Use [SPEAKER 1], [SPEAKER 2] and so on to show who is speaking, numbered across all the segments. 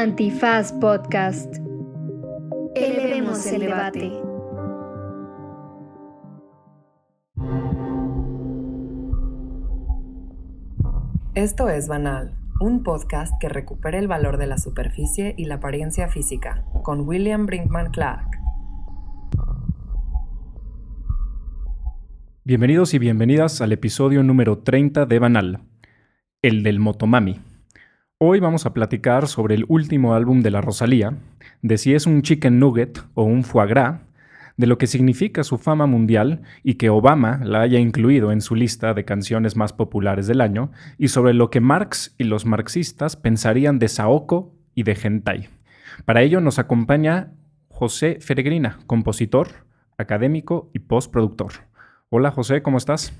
[SPEAKER 1] Antifaz Podcast. Elevemos el debate.
[SPEAKER 2] Esto es Banal, un podcast que recupera el valor de la superficie y la apariencia física, con William Brinkman Clark.
[SPEAKER 3] Bienvenidos y bienvenidas al episodio número 30 de Banal, el del Motomami. Hoy vamos a platicar sobre el último álbum de la Rosalía, de si es un chicken nugget o un foie gras, de lo que significa su fama mundial y que Obama la haya incluido en su lista de canciones más populares del año, y sobre lo que Marx y los marxistas pensarían de Saoko y de Gentai. Para ello nos acompaña José Feregrina, compositor, académico y postproductor. Hola José, ¿cómo estás?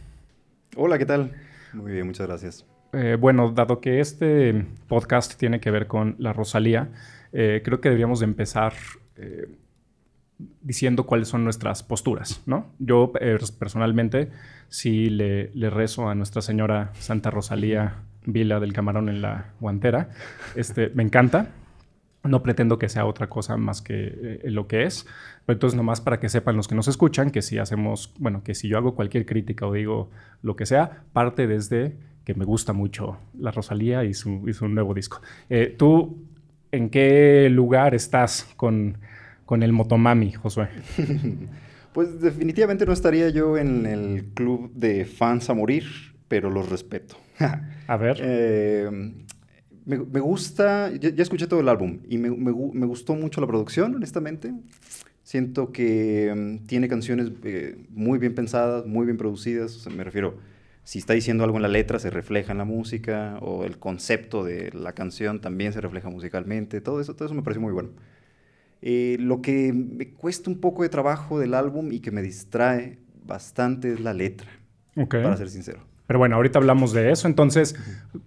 [SPEAKER 4] Hola, ¿qué tal? Muy bien, muchas gracias.
[SPEAKER 3] Eh, bueno, dado que este podcast tiene que ver con la Rosalía, eh, creo que deberíamos de empezar eh, diciendo cuáles son nuestras posturas, ¿no? Yo personalmente sí le, rezo a Nuestra Señora Santa Rosalía Vila del Camarón en la guantera. Este, me encanta. No pretendo que sea otra cosa más que lo que es. Pero entonces, nomás para que sepan los que nos escuchan, que si hacemos, bueno, que si yo hago cualquier crítica o digo lo que sea, parte desde que me gusta mucho la Rosalía y su, nuevo disco. Eh, ¿Tú en qué lugar estás con, con el Motomami, Josué?
[SPEAKER 4] pues definitivamente no estaría yo en el club de fans a morir, pero los respeto.
[SPEAKER 3] a ver.
[SPEAKER 4] Eh, me, gusta, ya, escuché todo el álbum y me, gustó mucho la producción, honestamente. Siento que mm, tiene canciones eh, muy bien pensadas, muy bien producidas, me refiero si está diciendo algo en la letra, se refleja en la música, o el concepto de la canción también se refleja musicalmente, todo eso, todo eso me parece muy bueno. Eh, lo que me cuesta un poco de trabajo del álbum y que me distrae bastante es la letra, para ser sincero.
[SPEAKER 3] Pero bueno, ahorita hablamos de eso, entonces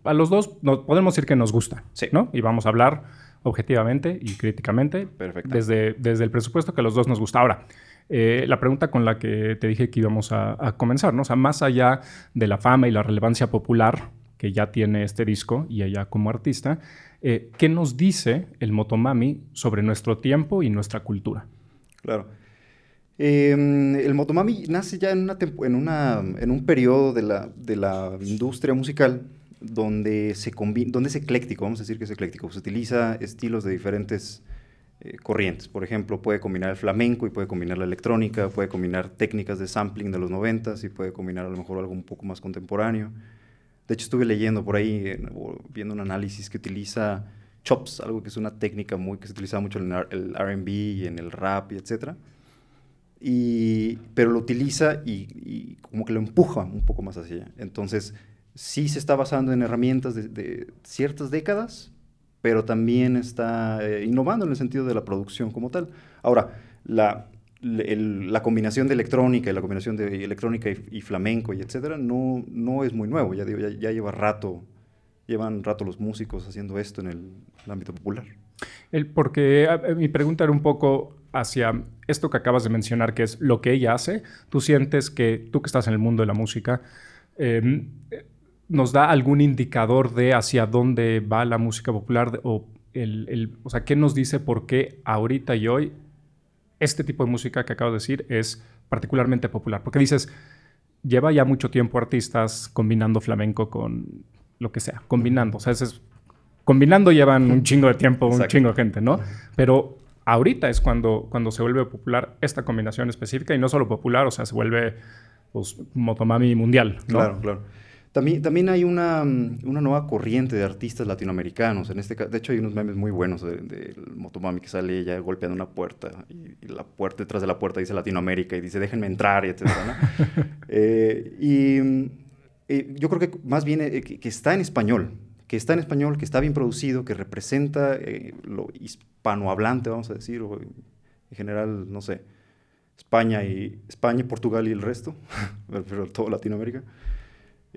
[SPEAKER 3] a los dos podemos decir que nos gusta,
[SPEAKER 4] sí.
[SPEAKER 3] ¿no? Y vamos a hablar objetivamente y críticamente desde, desde el presupuesto que a los dos nos gusta. Ahora, eh, la pregunta con la que te dije que íbamos a, comenzar, ¿no? O sea, más allá de la fama y la relevancia popular que ya tiene este disco y ella como artista, eh, ¿qué nos dice el Motomami sobre nuestro tiempo y nuestra cultura?
[SPEAKER 4] Claro. Em, el Motomami nace ya en, una, en un periodo de la, de la industria musical donde, se donde es ecléctico, vamos a decir que es ecléctico. Se utiliza estilos de diferentes eh, corrientes. Por ejemplo, puede combinar el flamenco y puede combinar la electrónica, puede combinar técnicas de sampling de los noventas y puede combinar a lo mejor algo un poco más contemporáneo. De hecho, estuve leyendo por ahí, viendo un análisis que utiliza chops, algo que es una técnica muy que se utiliza mucho en el R&B y en el rap y etcétera. Y, pero lo utiliza y, como que lo empuja un poco más hacia allá. Entonces, sí se está basando en herramientas de ciertas décadas, pero también está eh, innovando en el sentido de la producción como tal. Ahora, la, la combinación de electrónica y la combinación de electrónica y, flamenco y etcétera no, no es muy nuevo, ya, digo, ya, lleva rato, llevan rato los músicos haciendo esto en el, ámbito popular.
[SPEAKER 3] El, porque mi pregunta era un poco hacia esto que acabas de mencionar, que es lo que ella hace. Tú sientes que tú que estás en el mundo de la música, eh, nos da algún indicador de hacia dónde va la música popular o, el, o sea, qué nos dice por qué ahorita y hoy este tipo de música que acabo de decir es particularmente popular. Porque dices, lleva ya mucho tiempo artistas combinando flamenco con lo que sea, combinando. O sea, es, combinando llevan un chingo de tiempo, un chingo de gente, ¿no? Pero ahorita es cuando, cuando se vuelve popular esta combinación específica y no solo popular, o sea, se vuelve pues, motomami mundial, ¿no?
[SPEAKER 4] Claro, claro. También, también hay una, mm, una, nueva corriente de artistas latinoamericanos. En este de hecho, hay unos memes muy buenos del Motomami que sale ella golpeando una puerta y, la puerta detrás de la puerta dice Latinoamérica y dice déjenme entrar y etc. Eh, y mm, eh, yo creo que más bien eh, que, está en español, que está en español, que está bien producido, que representa lo hispanohablante, vamos a decir, o en general, no sé, España y España, Portugal y el resto, pero todo Latinoamérica.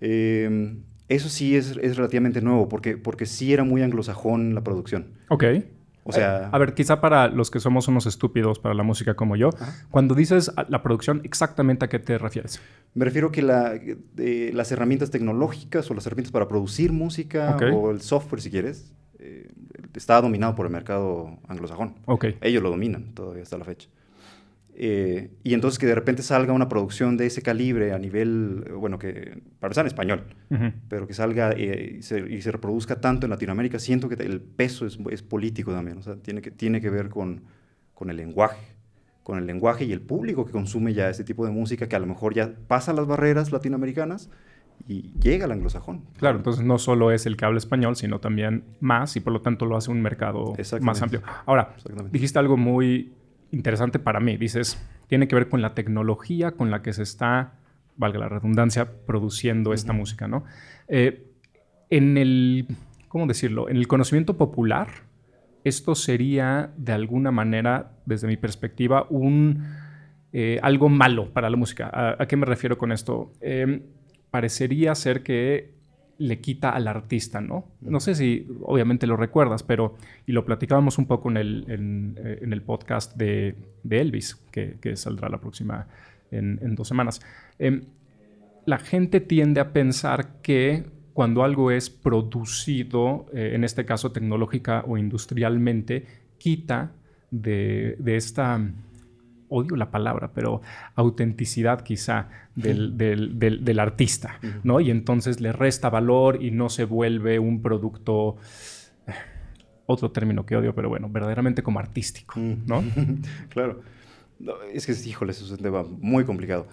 [SPEAKER 4] Em, eso sí es, es, relativamente nuevo, porque, porque sí era muy anglosajón la producción.
[SPEAKER 3] Ok.
[SPEAKER 4] O sea...
[SPEAKER 3] A ver, quizá para los que somos unos estúpidos para la música como yo, cuando dices la producción, ¿exactamente a qué te refieres?
[SPEAKER 4] Me refiero que la, las herramientas tecnológicas o las herramientas para producir música o el software, si quieres, eh, está dominado por el mercado anglosajón.
[SPEAKER 3] Ok.
[SPEAKER 4] Ellos lo dominan todavía hasta la fecha. Eh, y entonces que de repente salga una producción de ese calibre a nivel, bueno, que para empezar en español,
[SPEAKER 3] Ujú.
[SPEAKER 4] pero que salga eh, y, se, y se reproduzca tanto en Latinoamérica, siento que el peso es, es político también, o sea, tiene que, tiene que ver con, con el lenguaje, con el lenguaje y el público que consume ya este tipo de música que a lo mejor ya pasa las barreras latinoamericanas y llega al anglosajón.
[SPEAKER 3] Claro, entonces no solo es el que habla español, sino también más y por lo tanto lo hace un mercado más amplio. Ahora, dijiste algo muy interesante para mí. Dices, tiene que ver con la tecnología con la que se está, valga la redundancia, produciendo esta música, ¿no? Eh, en el, ¿cómo decirlo? En el conocimiento popular, esto sería de alguna manera, desde mi perspectiva, un eh, algo malo para la música. ¿A, a qué me refiero con esto? Eh, parecería ser que le quita al artista, ¿no? No sé si obviamente lo recuerdas, pero, y lo platicábamos un poco en el, en, eh, en el podcast de, de Elvis, que, que saldrá la próxima en, en dos semanas. Em, la gente tiende a pensar que cuando algo es producido, eh, en este caso tecnológica o industrialmente, quita de, de esta, odio la palabra, pero autenticidad quizá del, del- del- del artista, ¿no? Y entonces le resta valor y no se vuelve un producto, eh, otro término que odio, pero bueno, verdaderamente como artístico, ¿no?
[SPEAKER 4] claro. No, es que, híjole, eso es un tema muy complicado.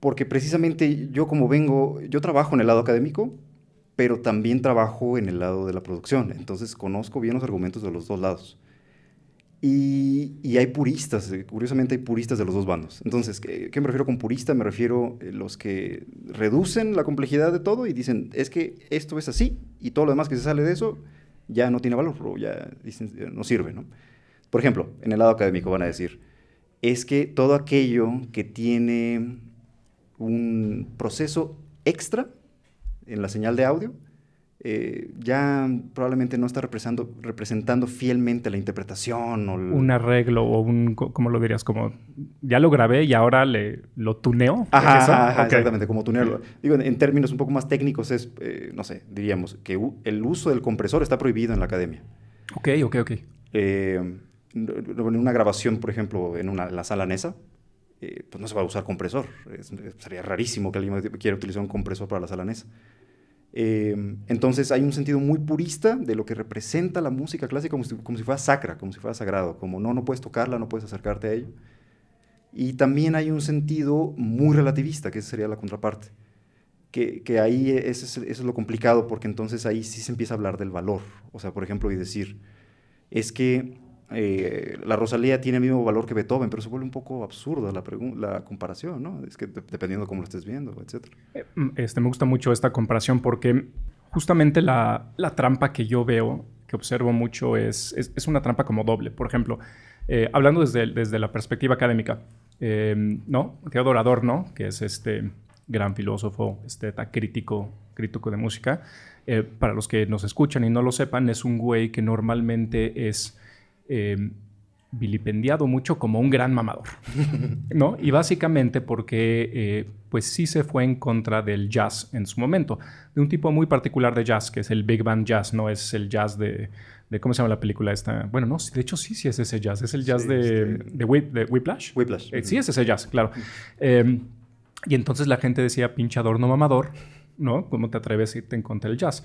[SPEAKER 4] Porque precisamente yo como vengo, yo trabajo en el lado académico, pero también trabajo en el lado de la producción. Entonces conozco bien los argumentos de los dos lados. Y, y hay puristas, eh, curiosamente hay puristas de los dos bandos. Entonces, ¿qué, me refiero con purista? Me refiero a los que reducen la complejidad de todo y dicen, es que esto es así y todo lo demás que se sale de eso ya no tiene valor o ya eh, no sirve, ¿no? Por ejemplo, en el lado académico van a decir, es que todo aquello que tiene un proceso extra en la señal de audio, eh, ya probablemente no está representando, representando fielmente la interpretación o el-
[SPEAKER 3] Un arreglo o un, ¿cómo lo dirías? Como, ya lo grabé y ahora le, lo tuneo.
[SPEAKER 4] Ajá,
[SPEAKER 3] ¿Es
[SPEAKER 4] ajá, ajá,
[SPEAKER 3] Ok.
[SPEAKER 4] exactamente, como tunearlo. Digo, en, en términos un poco más técnicos es, eh, no sé, diríamos que el uso del compresor está prohibido en la academia.
[SPEAKER 3] Ok, ok, ok.
[SPEAKER 4] Eh, en una grabación, por ejemplo, en, una, en la sala NESA, eh, pues no se va a usar compresor. Es- es- sería rarísimo que alguien quiera utilizar un compresor para la sala NESA. Eh, entonces hay un sentido muy purista de lo que representa la música clásica como si, fuera sacra, como si fuera sagrado, como no, no puedes tocarla, no puedes acercarte a ello. Y también hay un sentido muy relativista, que sería la contraparte. Que, ahí ese es, es lo complicado, porque entonces ahí sí se empieza a hablar del valor. O sea, por ejemplo, y decir, es que eh, la Rosalía tiene el mismo valor que Beethoven, pero se vuelve un poco absurda la, comparación, ¿no? Es que de- dependiendo cómo lo estés viendo, etc.
[SPEAKER 3] Eh, Este, me gusta mucho esta comparación porque justamente la, trampa que yo veo, que observo mucho, es, es, una trampa como doble. Por ejemplo, eh, hablando desde, desde la perspectiva académica, eh, ¿no? Theodor Adorno, que es este gran filósofo, esteta, crítico, crítico de música, para los que nos escuchan y no lo sepan, es un güey que normalmente es eh, vilipendiado mucho como un gran mamador, ¿no? Y básicamente porque, eh, pues sí se fue en contra del jazz en su momento, de un tipo muy particular de jazz, que es el big band jazz, no es el jazz de, de ¿cómo se llama la película esta? Bueno, no, de hecho sí, sí es ese jazz, es el jazz
[SPEAKER 4] Sí,
[SPEAKER 3] de,
[SPEAKER 4] este-
[SPEAKER 3] de, Whip- de Whiplash.
[SPEAKER 4] Whiplash.
[SPEAKER 3] Eh, sí, es ese jazz, claro. Eh, y entonces la gente decía, pinche adorno mamador, ¿no? ¿Cómo te atreves a irte en contra del jazz?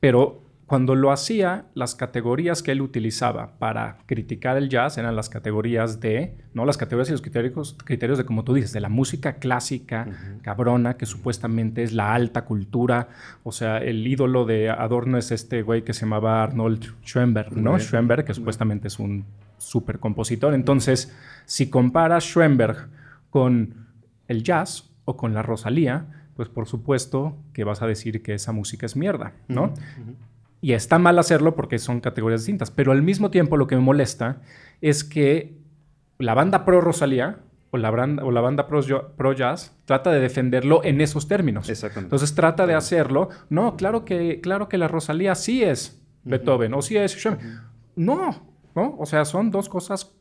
[SPEAKER 3] Pero cuando lo hacía, las categorías que él utilizaba para criticar el jazz eran las categorías de, no las categorías y los criterios, criterios de, como tú dices, de la música clásica, cabrona, que supuestamente es la alta cultura. O sea, el ídolo de Adorno es este güey que se llamaba Arnold Schoenberg, ¿no?
[SPEAKER 4] Bien.
[SPEAKER 3] Schoenberg, que supuestamente es un super compositor. Entonces, si comparas Schoenberg con el jazz o con la Rosalía, pues por supuesto que vas a decir que esa música es mierda, ¿no? Y está mal hacerlo porque son categorías distintas, pero al mismo tiempo lo que me molesta es que la banda pro Rosalía o la, banda, o la banda pro, jazz trata de defenderlo en esos términos.
[SPEAKER 4] Exactamente.
[SPEAKER 3] Entonces trata de hacerlo. No, claro que, claro que la Rosalía sí es Beethoven o sí es Schoenberg. No, ¿no? O sea, son dos cosas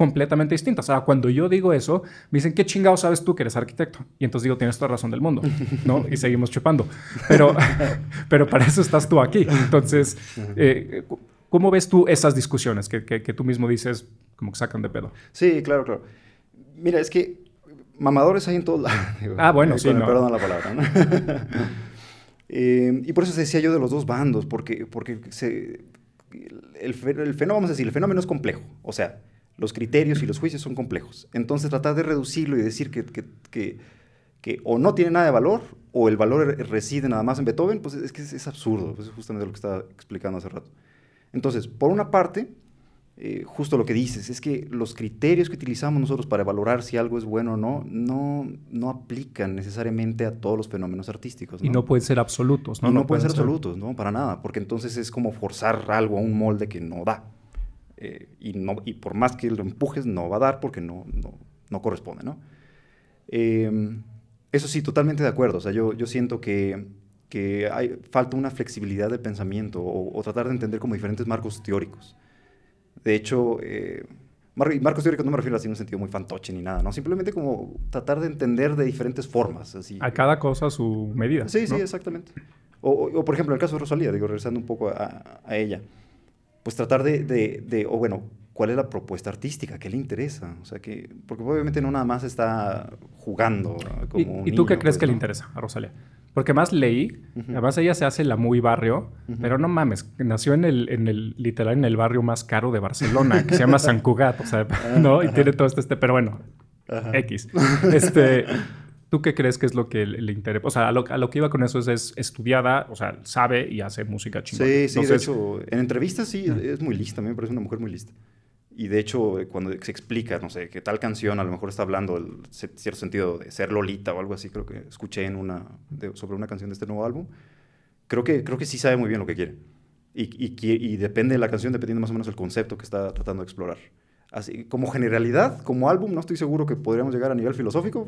[SPEAKER 3] completamente distintas. Ahora, cuando yo digo eso, me dicen, ¿qué chingado sabes tú que eres arquitecto? Y entonces digo, tienes toda razón del mundo, ¿no? Y seguimos chupando. Pero, pero para eso estás tú aquí. Entonces, eh, ¿Cómo ves tú esas discusiones que, que, tú mismo dices como que sacan de pedo?
[SPEAKER 4] Sí, claro, claro. Mira, es que mamadores hay en todos lados.
[SPEAKER 3] ah, bueno, sí.
[SPEAKER 4] No. Perdón la palabra, ¿no? Eh, y por eso decía yo de los dos bandos, porque, porque se, el, fenómeno, vamos a decir, el fenómeno es complejo. O sea, los criterios y los juicios son complejos. Entonces, tratar de reducirlo y decir que, que, que, que o no tiene nada de valor o el valor reside nada más en Beethoven, pues es que es, absurdo. Pues es justamente lo que estaba explicando hace rato. Entonces, por una parte, eh, justo lo que dices, es que los criterios que utilizamos nosotros para valorar si algo es bueno o no, no, no aplican necesariamente a todos los fenómenos artísticos.
[SPEAKER 3] Y no pueden ser absolutos, ¿no?
[SPEAKER 4] no, pueden ser, absolutos, ¿no? Para nada, porque entonces es como forzar algo a un molde que no da. Eh, y, no, y por más que lo empujes, no va a dar porque no, no, no corresponde, ¿no? Em, eso sí, totalmente de acuerdo. O sea, yo, yo siento que que hay, falta una flexibilidad de pensamiento o, tratar de entender como diferentes marcos teóricos. De hecho, eh, marcos teóricos no me refiero así en un sentido muy fantoche ni nada, ¿no? Simplemente como tratar de entender de diferentes formas. Así.
[SPEAKER 3] A cada cosa su medida.
[SPEAKER 4] Sí, sí, exactamente. O, por ejemplo, en el caso de Rosalía, digo, regresando un poco a, ella, pues tratar de, de, o bueno, ¿cuál es la propuesta artística? ¿Qué le interesa? O sea, que, porque obviamente no nada más está jugando como
[SPEAKER 3] ¿Y, ¿y tú qué crees pues, que le interesa a Rosalía? Porque más leí, además ella se hace la muy barrio, pero no mames, nació en el, en el, literal, en el barrio más caro de Barcelona, que se llama San Cugat, o sea, ¿no? Y tiene todo este, este pero bueno, X. Este, ¿tú qué crees que es lo que le, interesa? O sea, a lo, a lo, que iba con eso es, es, estudiada, o sea, sabe y hace música chingona.
[SPEAKER 4] Sí, sí, de hecho, en entrevistas sí, es muy lista, a mí me parece una mujer muy lista. Y de hecho, cuando se explica, no sé, que tal canción a lo mejor está hablando del cierto sentido de ser Lolita o algo así, creo que escuché en una, sobre una canción de este nuevo álbum, creo que, creo que sí sabe muy bien lo que quiere. Y, y, y depende de la canción, dependiendo más o menos del concepto que está tratando de explorar. Así, como generalidad, como álbum, no estoy seguro que podríamos llegar a nivel filosófico.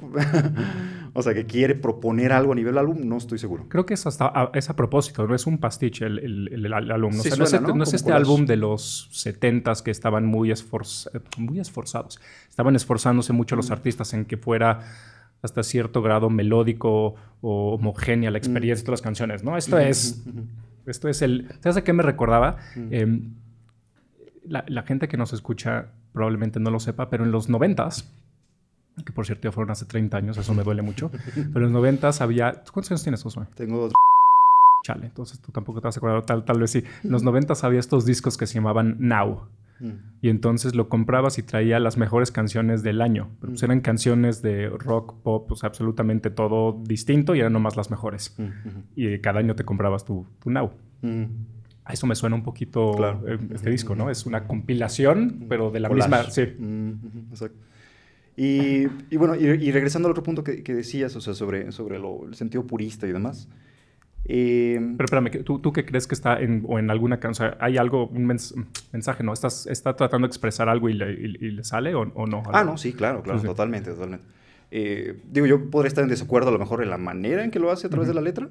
[SPEAKER 4] o sea, que quiere proponer algo a nivel álbum, no estoy seguro.
[SPEAKER 3] Creo que es, hasta a, es a propósito, no es un pastiche el, el, el, álbum. no, es, este álbum de los 70s que estaban muy, muy esforzados. Estaban esforzándose mucho los artistas en que fuera hasta cierto grado melódico o homogénea la experiencia mm. de las canciones, ¿no? Esto es... Esto es el... ¿Sabes a qué me recordaba? Em, la, la gente que nos escucha probablemente no lo sepa, pero en los noventas, que por cierto ya fueron hace 30 años, eso me duele mucho, pero en los noventas había... ¿Cuántos años tienes, Josué?
[SPEAKER 4] Tengo otro...
[SPEAKER 3] Chale, entonces tú tampoco te vas a acordar, tal, tal vez sí. En los noventas había estos discos que se llamaban Now. Mm. Y entonces lo comprabas y traía las mejores canciones del año. Pero pues mm. eran canciones de rock, pop, pues absolutamente todo distinto y eran nomás las mejores. Mm, y cada año te comprabas tu, tu Now. A eso me suena un poquito eh, este disco, ¿no? Es una compilación, pero de la misma. Sí.
[SPEAKER 4] exacto. Y, y, bueno, y, regresando al otro punto que, que, decías, o sea, sobre, sobre lo, el sentido purista y demás.
[SPEAKER 3] Eh, pero espérame, ¿tú, ¿tú qué crees que está en, o en alguna canción? O sea, ¿Hay algo, un mensaje, no? ¿Estás, ¿Está tratando de expresar algo y le, y, le sale o, o, no?
[SPEAKER 4] Ah, no, sí, claro, claro, totalmente, totalmente. Eh, digo, yo podría estar en desacuerdo a lo mejor en la manera en que lo hace a través de la letra,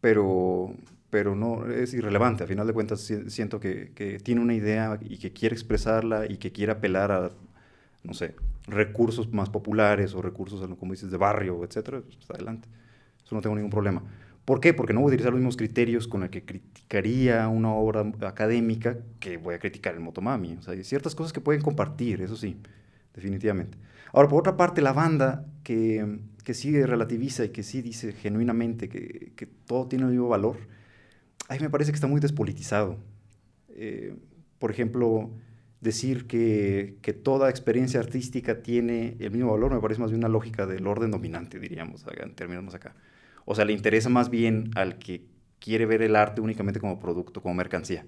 [SPEAKER 4] pero, pero no es irrelevante. A final de cuentas, siento que, que, tiene una idea y que quiere expresarla y que quiere apelar a, no sé, recursos más populares o recursos, como dices, de barrio, etcétera, pues adelante. Eso no tengo ningún problema. ¿Por qué? Porque no voy a utilizar los mismos criterios con los que criticaría una obra académica que voy a criticar el Motomami. O sea, hay ciertas cosas que pueden compartir, eso sí, definitivamente. Ahora, por otra parte, la banda que, que sí relativiza y que sí dice genuinamente que, que todo tiene el mismo valor, a mí me parece que está muy despolitizado. Eh, por ejemplo, decir que, que, toda experiencia artística tiene el mismo valor me parece más bien una lógica del orden dominante, diríamos, en acá. O sea, le interesa más bien al que quiere ver el arte únicamente como producto, como mercancía.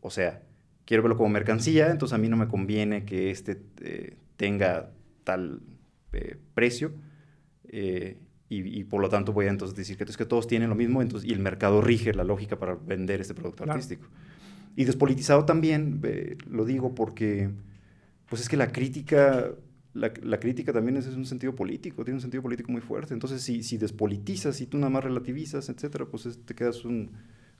[SPEAKER 4] O sea, quiero verlo como mercancía, entonces a mí no me conviene que este eh, tenga tal eh, precio y, por lo tanto voy a entonces decir que, es que todos tienen lo mismo entonces, y el mercado rige la lógica para vender este producto artístico. Y despolitizado también, lo digo porque, pues es que la crítica, la, la crítica también es, un sentido político, tiene un sentido político muy fuerte. Entonces, si, si despolitizas, si tú nada más relativizas, etcétera, pues te quedas un,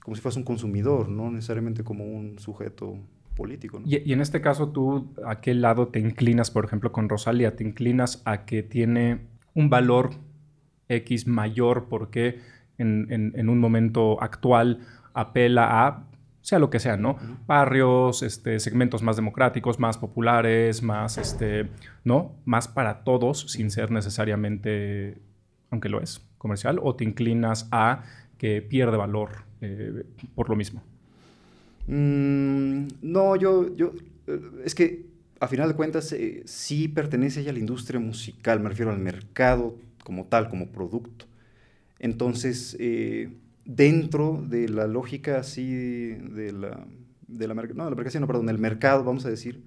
[SPEAKER 4] como si fueras un consumidor, no necesariamente como un sujeto político.
[SPEAKER 3] Y, y, en este caso, ¿tú a qué lado te inclinas, por ejemplo, con Rosalía? ¿Te inclinas a que tiene un valor X mayor porque en, un momento actual apela a sea lo que sea, ¿no? Barrios, este, segmentos más democráticos, más populares, más, este, ¿no? Más para todos, sin ser necesariamente, aunque lo es, comercial, o te inclinas a que pierde valor eh, por lo mismo.
[SPEAKER 4] Mm, no, yo, yo, eh, es que a final de cuentas eh, sí pertenece ella a la industria musical, me refiero al mercado como tal, como producto. Entonces, dentro de la lógica así de la, de la, no, de la no, perdón, del mercado, vamos a decir,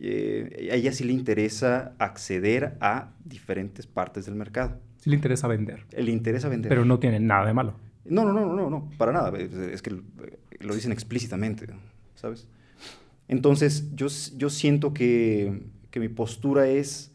[SPEAKER 4] eh, a ella sí le interesa acceder a diferentes partes del mercado.
[SPEAKER 3] Sí le interesa vender.
[SPEAKER 4] Le interesa vender.
[SPEAKER 3] Pero no tiene nada de malo.
[SPEAKER 4] No, no, no, no, no, para nada. Es que lo dicen explícitamente, ¿sabes? Entonces, yo, yo siento que, que mi postura es,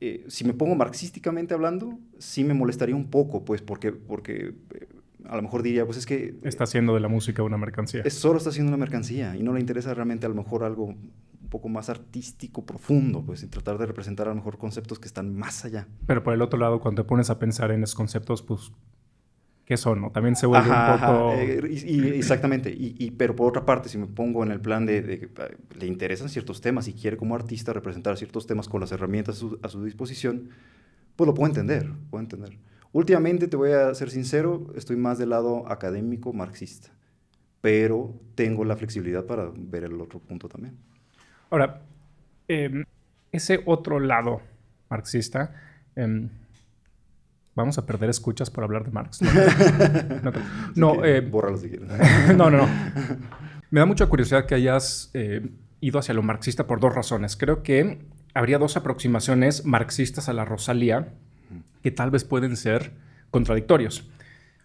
[SPEAKER 4] eh, si me pongo marxísticamente hablando, sí me molestaría un poco, pues, porque, porque eh, a lo mejor diría, pues es que...
[SPEAKER 3] Está haciendo de la música una mercancía.
[SPEAKER 4] Es, solo está haciendo una mercancía y no le interesa realmente a lo mejor algo un poco más artístico, profundo, pues, y tratar de representar a lo mejor conceptos que están más allá.
[SPEAKER 3] Pero por el otro lado, cuando te pones a pensar en esos conceptos, pues, ¿qué son? No? También se vuelve un poco...
[SPEAKER 4] Eh, y, exactamente, y, pero por otra parte, si me pongo en el plan de, que eh, le interesan ciertos temas y quiere como artista representar ciertos temas con las herramientas a su, a su disposición, pues lo puedo entender, puedo entender. Últimamente, te voy a ser sincero, estoy más del lado académico marxista, pero tengo la flexibilidad para ver el otro punto también.
[SPEAKER 3] Ahora, em, ese otro lado marxista, em, vamos a perder escuchas por hablar de Marx.
[SPEAKER 4] No, no, eh, si quieres.
[SPEAKER 3] no, no, no. Me da mucha curiosidad que hayas eh, ido hacia lo marxista por dos razones. Creo que habría dos aproximaciones marxistas a la Rosalía que tal vez pueden ser contradictorios.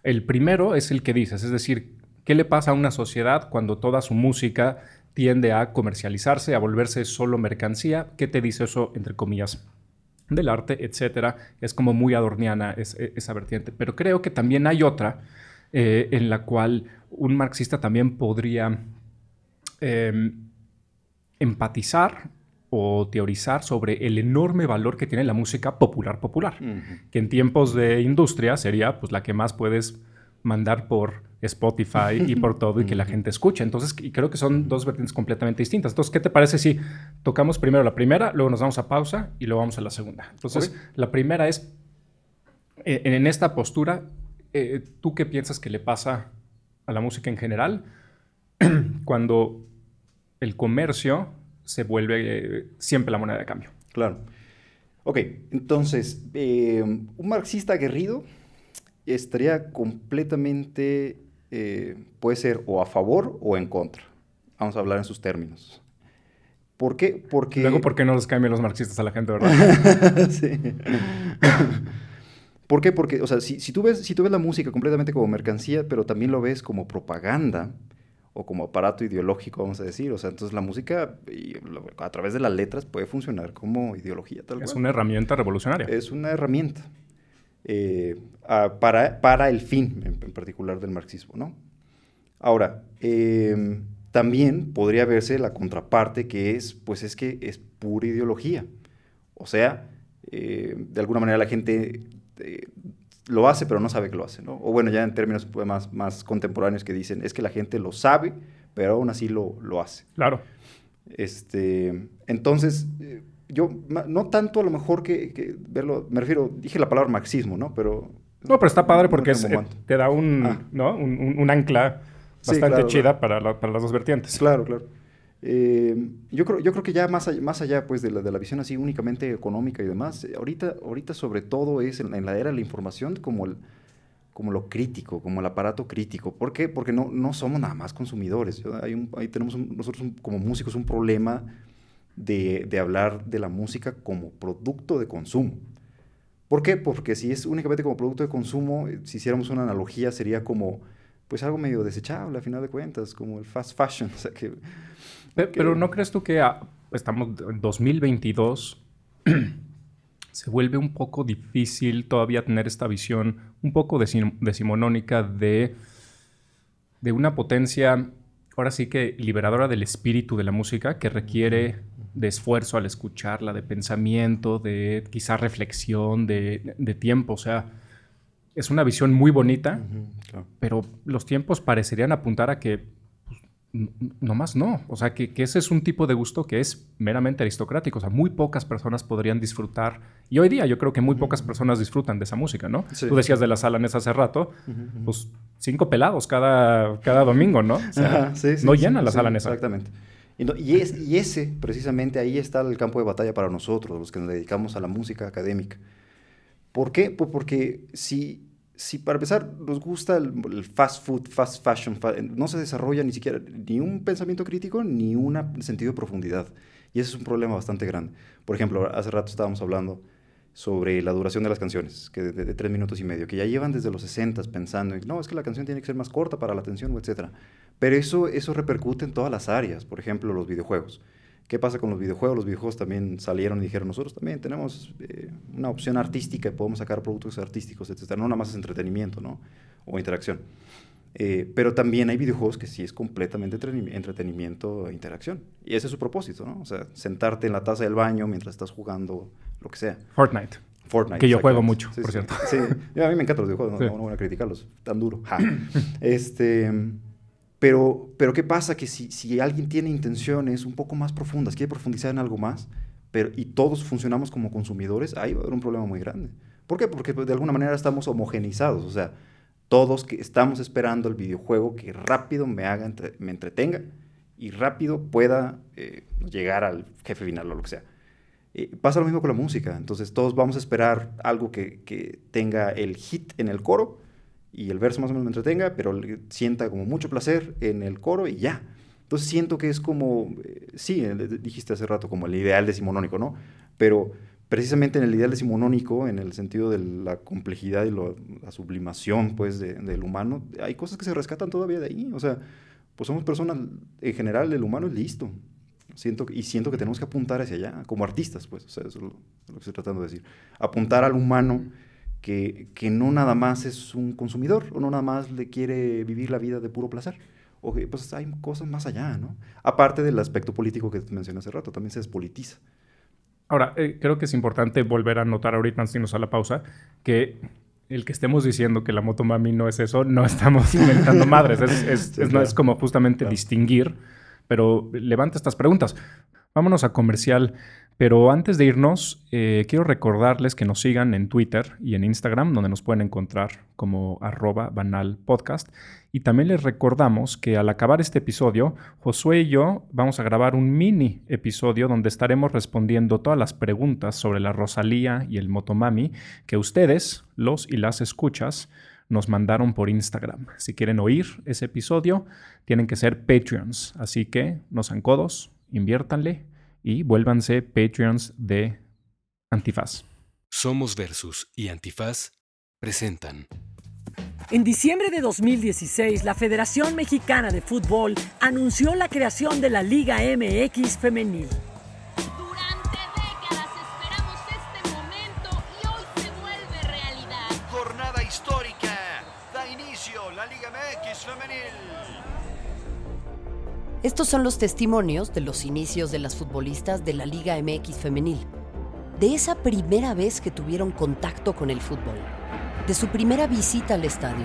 [SPEAKER 3] El primero es el que dices, es decir, ¿qué le pasa a una sociedad cuando toda su música tiende a comercializarse, a volverse solo mercancía? ¿Qué te dice eso, entre comillas? Del arte, etcétera, es como muy adorniana e, esa vertiente. Pero creo que también hay otra eh, en la cual un marxista también podría em, empatizar o teorizar sobre el enorme valor que tiene la música popular popular, que en tiempos de industria sería pues la que más puedes mandar por Spotify y por todo y que la gente escuche. Entonces, y creo que son dos vertientes completamente distintas. Entonces, ¿qué te parece si tocamos primero la primera, luego nos vamos a pausa y luego vamos a la segunda? Entonces, la primera es, eh, en esta postura, eh, ¿tú qué piensas que le pasa a la música en general cuando el comercio se vuelve eh, siempre la moneda de cambio.
[SPEAKER 4] Claro. Ok, entonces, un marxista aguerrido estaría completamente, eh, puede ser o a favor o en contra. Vamos a hablar en sus términos. ¿Por qué? Porque...
[SPEAKER 3] Luego, ¿por qué no los cambian los marxistas a la gente, verdad? sí.
[SPEAKER 4] ¿Por qué? Porque, o sea, si, si, tú ves, si tú ves la música completamente como mercancía, pero también lo ves como propaganda, o como aparato ideológico, vamos a decir. O sea, entonces la música a través de las letras puede funcionar como ideología tal
[SPEAKER 3] Es una herramienta revolucionaria.
[SPEAKER 4] Es una herramienta eh, para, para, el fin en, particular del marxismo, ¿no? Ahora, em, también podría verse la contraparte que es, pues es que es pura ideología. O sea, eh, de alguna manera la gente eh, lo hace, pero no sabe que lo hace, ¿no? O bueno, ya en términos más, más contemporáneos que dicen, es que la gente lo sabe, pero aún así lo, lo hace.
[SPEAKER 3] Claro.
[SPEAKER 4] Este, entonces, eh, yo, no tanto a lo mejor que, verlo, me refiero, dije la palabra marxismo, ¿no? Pero...
[SPEAKER 3] No, pero está padre porque eh, te da un, ah. ¿no? un, ancla bastante chida Para, para las dos vertientes.
[SPEAKER 4] Claro, claro. Eh, yo, creo, yo creo que ya más allá, más allá pues, de, la, de la visión así únicamente económica y demás, eh, ahorita, ahorita sobre todo es en, la era de la información como, el, como lo crítico, como el aparato crítico. ¿Por qué? Porque no, no somos nada más consumidores. Hay un, ahí tenemos nosotros como músicos un problema de, de hablar de la música como producto de consumo. ¿Por qué? Porque si es únicamente como producto de consumo, eh, si hiciéramos una analogía, sería como pues algo medio desechable a final de cuentas, como el fast fashion. O sea, que
[SPEAKER 3] pero, ¿no crees tú que estamos en 2022? se vuelve un poco difícil todavía tener esta visión un poco decimonónica de, de una potencia, ahora sí que liberadora del espíritu de la música, que requiere de esfuerzo al escucharla, de pensamiento, de quizá reflexión, de, de tiempo. O sea, es una visión muy bonita, pero los tiempos parecerían apuntar a que nomás no. O sea, que, ese es un tipo de gusto que es meramente aristocrático. O sea, muy pocas personas podrían disfrutar. Y hoy día yo creo que muy pocas personas disfrutan de esa música, ¿no? Tú decías de la sala en hace rato, pues cinco pelados cada, cada domingo, ¿no? O sea, no llena la sala.
[SPEAKER 4] Exactamente. Y, es, y ese, precisamente, ahí está el campo de batalla para nosotros, los que nos dedicamos a la música académica. ¿Por qué? Pues porque si si para empezar nos gusta el, fast food, fast fashion, no se desarrolla ni siquiera ni un pensamiento crítico ni un sentido de profundidad. Y ese es un problema bastante grande. Por ejemplo, hace rato estábamos hablando sobre la duración de las canciones, que de, tres minutos y medio, que ya llevan desde los 60 pensando, no, es que la canción tiene que ser más corta para la atención, etc. Pero eso, eso repercute en todas las áreas, por ejemplo, los videojuegos. ¿Qué pasa con los videojuegos? Los videojuegos también salieron y dijeron, nosotros también tenemos eh, una opción artística y podemos sacar productos artísticos, etc. No nada más es entretenimiento, ¿no? O interacción. Eh, pero también hay videojuegos que sí es completamente entretenimiento e interacción. Y ese es su propósito, ¿no? O sea, sentarte en la taza del baño mientras estás jugando lo que sea.
[SPEAKER 3] Fortnite.
[SPEAKER 4] Fortnite.
[SPEAKER 3] Que yo juego mucho, por cierto.
[SPEAKER 4] Sí, a mí me encantan los videojuegos, no, no, voy a criticarlos, tan duro. este... Pero, pero ¿qué pasa? Que si, si alguien tiene intenciones un poco más profundas, quiere profundizar en algo más, pero, y todos funcionamos como consumidores, ahí va a haber un problema muy grande. ¿Por qué? Porque pues, de alguna manera estamos homogenizados, o sea, todos que estamos esperando el videojuego que rápido me haga, me entretenga y rápido pueda eh, llegar al jefe final o lo que sea. Eh, pasa lo mismo con la música, entonces todos vamos a esperar algo que, que tenga el hit en el coro y el verso más o menos me entretenga, pero sienta como mucho placer en el coro y ya. Entonces siento que es como, eh, sí, eh, dijiste hace rato, como el ideal decimonónico, ¿no? Pero precisamente en el ideal decimonónico, en el sentido de la complejidad y la sublimación, pues, del humano, hay cosas que se rescatan todavía de ahí. O sea, pues somos personas, en general, el humano es listo. Siento, y siento que tenemos que apuntar hacia allá, como artistas, pues, o sea, eso es lo, lo que estoy tratando de decir. Apuntar al humano que, que, no nada más es un consumidor o no nada más le quiere vivir la vida de puro placer. O que pues hay cosas más allá, ¿no? Aparte del aspecto político que mencioné hace rato, también se despolitiza.
[SPEAKER 3] Ahora, eh, creo que es importante volver a notar ahorita, antes de irnos a la pausa, que el que estemos diciendo que la moto mami no es eso, no estamos inventando madres. Es, es, no, es como justamente distinguir. Pero levanta estas preguntas. Vámonos a comercial. Pero antes de irnos, eh, quiero recordarles que nos sigan en Twitter y en Instagram, donde nos pueden encontrar como arroba banal podcast. Y también les recordamos que al acabar este episodio, Josué y yo vamos a grabar un mini episodio donde estaremos respondiendo todas las preguntas sobre la Rosalía y el Motomami que ustedes, los y las escuchas, nos mandaron por Instagram. Si quieren oír ese episodio, tienen que ser Patreons. Así que no sean codos, inviértanle y vuélvanse Patreons de Antifaz.
[SPEAKER 5] Somos Versus y Antifaz presentan.
[SPEAKER 6] En diciembre de 2016, la Federación Mexicana de Fútbol anunció la creación de la Liga MX Femenil.
[SPEAKER 7] Durante décadas esperamos este momento y hoy se vuelve realidad.
[SPEAKER 8] Jornada histórica. Da inicio la Liga MX Femenil.
[SPEAKER 9] Estos son los testimonios de los inicios de las futbolistas de la Liga MX femenil, de esa primera vez que tuvieron contacto con el fútbol, de su primera visita al estadio.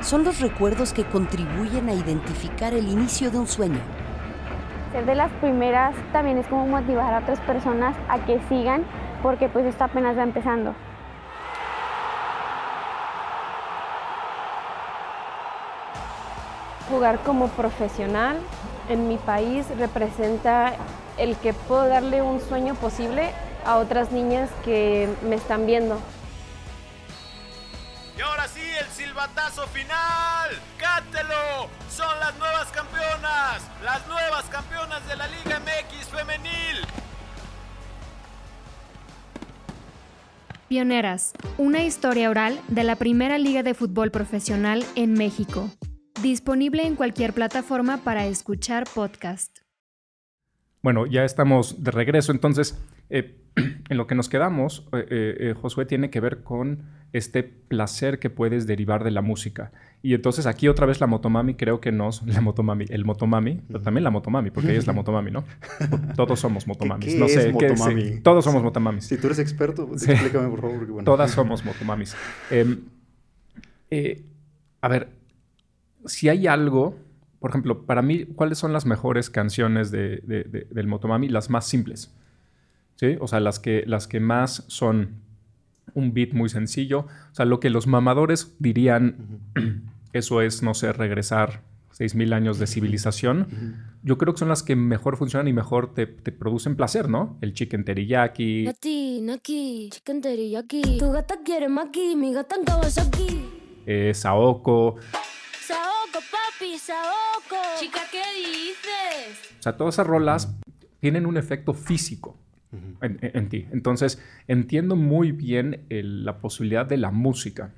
[SPEAKER 9] Son los recuerdos que contribuyen a identificar el inicio de un sueño.
[SPEAKER 10] Ser de las primeras también es como motivar a otras personas a que sigan porque pues esto apenas va empezando.
[SPEAKER 11] Jugar como profesional en mi país representa el que puedo darle un sueño posible a otras niñas que me están viendo.
[SPEAKER 8] Y ahora sí, el silbatazo final. ¡Cántelo! Son las nuevas campeonas, las nuevas campeonas de la Liga MX femenil.
[SPEAKER 1] Pioneras, una historia oral de la primera liga de fútbol profesional en México. Disponible en cualquier plataforma para escuchar podcast.
[SPEAKER 3] Bueno, ya estamos de regreso. Entonces, eh, en lo que nos quedamos, eh, eh, Josué, tiene que ver con este placer que puedes derivar de la música. Y entonces aquí otra vez la motomami, creo que nos, la motomami, el motomami, pero también la motomami, porque ella es la motomami, ¿no? Todos somos motomamis.
[SPEAKER 4] ¿Qué
[SPEAKER 3] no sé,
[SPEAKER 4] es motomami?
[SPEAKER 3] todos somos motomamis.
[SPEAKER 4] Si tú eres experto, pues explícame por favor. Bueno.
[SPEAKER 3] Todas somos motomamis. Em, a ver, si hay algo por ejemplo, para mí, ¿cuáles son las mejores canciones de, de- de- del Motomami? Las más simples. ¿Sí? O sea, las que, las que más son un beat muy sencillo. O sea, lo que los mamadores dirían, eso es, no sé, regresar 6.000 años de civilización. Yo creo que son las que mejor funcionan y mejor te, te producen placer, ¿no? El chicken teriyaki,
[SPEAKER 12] Nati, Naki, chicken teriyaki. Tu gata quiere maki, mi gata en Kawasaki.
[SPEAKER 3] eh, Saoko.
[SPEAKER 12] Saoko, papi, Saoko. Chica, ¿qué dices?
[SPEAKER 3] O sea, todas esas rolas tienen un efecto físico en, en- en ti. Entonces, entiendo muy bien el- la posibilidad de la música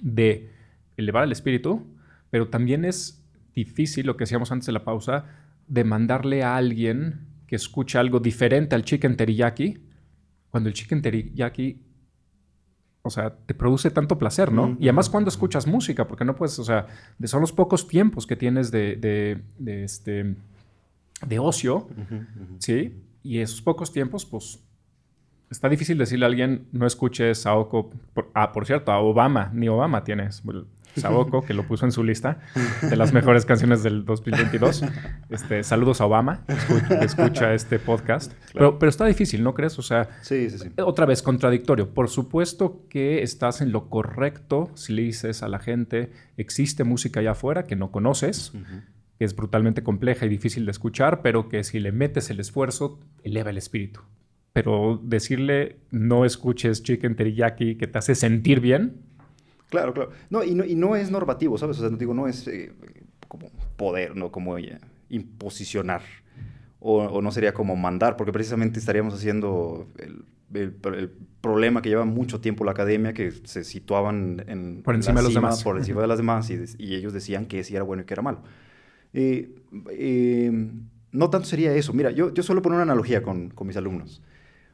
[SPEAKER 3] de elevar el espíritu, pero también es difícil, lo que decíamos antes de la pausa, de mandarle a alguien que escucha algo diferente al chicken teriyaki, cuando el chicken teriyaki, o sea, te produce tanto placer, ¿no? Y además cuando escuchas música, porque no puedes, o sea, de- son los pocos tiempos que tienes de, de- de este, de ocio, ¿sí? Y esos pocos tiempos, pues, está difícil decirle a alguien, no escuches Saoko. Por- ah, por cierto, a Obama, ni Obama tienes. Saoko, que lo puso en su lista de las mejores canciones del 2022. Este, saludos a Obama, escucha, escucha este podcast. Pero, pero está difícil, ¿no crees? O sea,
[SPEAKER 4] Sí, sí, sí.
[SPEAKER 3] otra vez, contradictorio. Por supuesto que estás en lo correcto si le dices a la gente, existe música allá afuera que no conoces, que es brutalmente compleja y difícil de escuchar, pero que si le metes el esfuerzo, eleva el espíritu. Pero decirle, no escuches chicken teriyaki que te hace sentir bien,
[SPEAKER 4] Claro, claro. No, y no, y no es normativo, ¿sabes? O sea, no digo, no es eh, como poder, no como eh, imposicionar. O, o no sería como mandar, porque precisamente estaríamos haciendo el, el- el problema que lleva mucho tiempo la academia, que se situaban en
[SPEAKER 3] Por
[SPEAKER 4] en
[SPEAKER 3] encima de los
[SPEAKER 4] cima,
[SPEAKER 3] demás.
[SPEAKER 4] Por encima de las demás, y, ellos decían que sí era bueno y que era malo. Eh, eh, no tanto sería eso. Mira, yo, yo suelo poner una analogía con, con mis alumnos,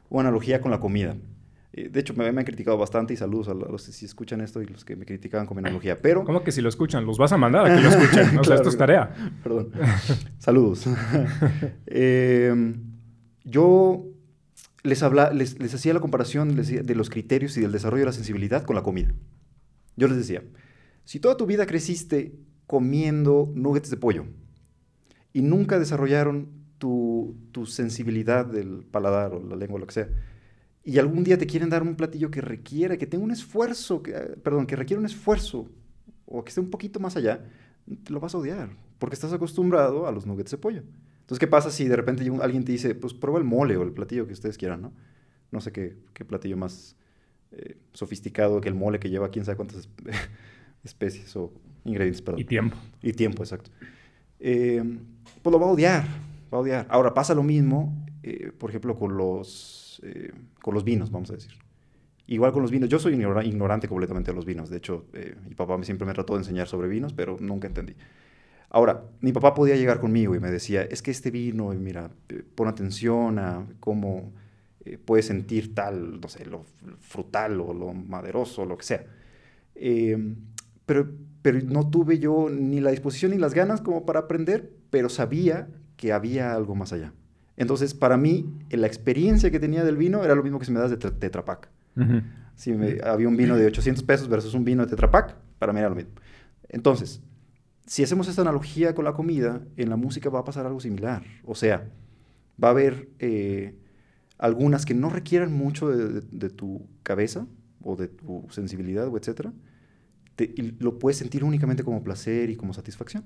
[SPEAKER 4] una analogía con la comida. Eh, de hecho, me, me han criticado bastante y saludos a los que sí escuchan esto y los que me criticaban con mi analogía. Pero.
[SPEAKER 3] ¿cómo que si lo escuchan? Los vas a mandar a que lo escuchen. O sea,
[SPEAKER 4] Claro,
[SPEAKER 3] esto es tarea.
[SPEAKER 4] Perdón. Saludos. Eh, yo les, habla, les, les hacía la comparación de los criterios y del desarrollo de la sensibilidad con la comida. Yo les decía, si toda tu vida creciste comiendo nuggets de pollo y nunca desarrollaron tu, tu sensibilidad del paladar o la lengua o lo que sea, y algún día te quieren dar un platillo que requiera, que tenga un esfuerzo, que, eh, perdón, que requiera un esfuerzo o que esté un poquito más allá, te lo vas a odiar, porque estás acostumbrado a los nuggets de pollo. Entonces, ¿qué pasa si de repente alguien te dice, pues prueba el mole o el platillo que ustedes quieran, ¿no? No sé qué, qué platillo más eh, sofisticado que el mole que lleva quién sabe cuántas espe- especies o ingredientes, perdón.
[SPEAKER 3] Y tiempo.
[SPEAKER 4] Y tiempo, exacto. Eh, pues lo va a odiar, va a odiar. Ahora pasa lo mismo, eh, por ejemplo, con los, eh, con los vinos, vamos a decir. Igual con los vinos. Yo soy ignora- ignorante completamente de los vinos. De hecho, eh, mi papá siempre me trató de enseñar sobre vinos, pero nunca entendí. Ahora, mi papá podía llegar conmigo y me decía, es que este vino, mira, eh, pon atención a cómo eh, sentir tal, no sé, lo frutal o lo maderoso, lo que sea. Eh, pero, pero no tuve yo ni la disposición ni las ganas como para aprender, pero sabía que había algo más allá. Entonces, para mí, la experiencia que tenía del vino era lo mismo que si me das de Tetra- Pak. Si me- había un vino de 800 pesos versus un vino de Tetra Pak, para mí era lo mismo. Entonces, si hacemos esta analogía con la comida, en la música va a pasar algo similar. O sea, va a haber eh, algunas que no requieran mucho de, de- de tu cabeza o de tu sensibilidad o etcétera, te- y lo puedes sentir únicamente como placer y como satisfacción.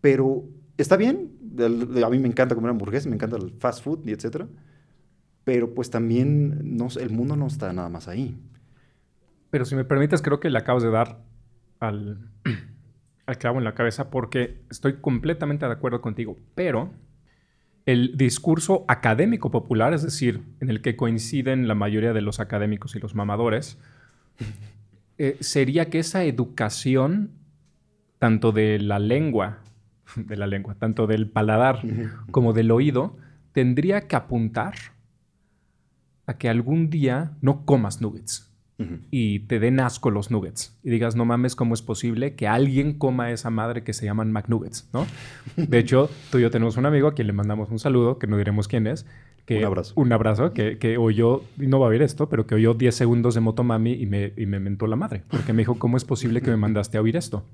[SPEAKER 4] Pero está bien, a mí me encanta comer hamburguesas, me encanta el fast food y etcétera, pero pues también no, el mundo no está nada más ahí.
[SPEAKER 3] Pero si me permites, creo que le acabas de dar al, al clavo en la cabeza porque estoy completamente de acuerdo contigo. Pero el discurso académico popular, es decir, en el que coinciden la mayoría de los académicos y los mamadores, eh, sería que esa educación, tanto de la lengua, de la lengua, tanto del paladar como del oído, tendría que apuntar a que algún día no comas nuggets y te den asco los nuggets y digas, no mames, ¿cómo es posible que alguien coma esa madre que se llaman McNuggets? ¿no? De hecho, tú y yo tenemos un amigo a quien le mandamos un saludo, que no diremos quién es. Que,
[SPEAKER 4] Un abrazo.
[SPEAKER 3] Un abrazo, que, que oyó, y no va a oír esto, pero que oyó 10 segundos de Motomami y me, y me mentó la madre. Porque me dijo, ¿cómo es posible que me mandaste a oír esto?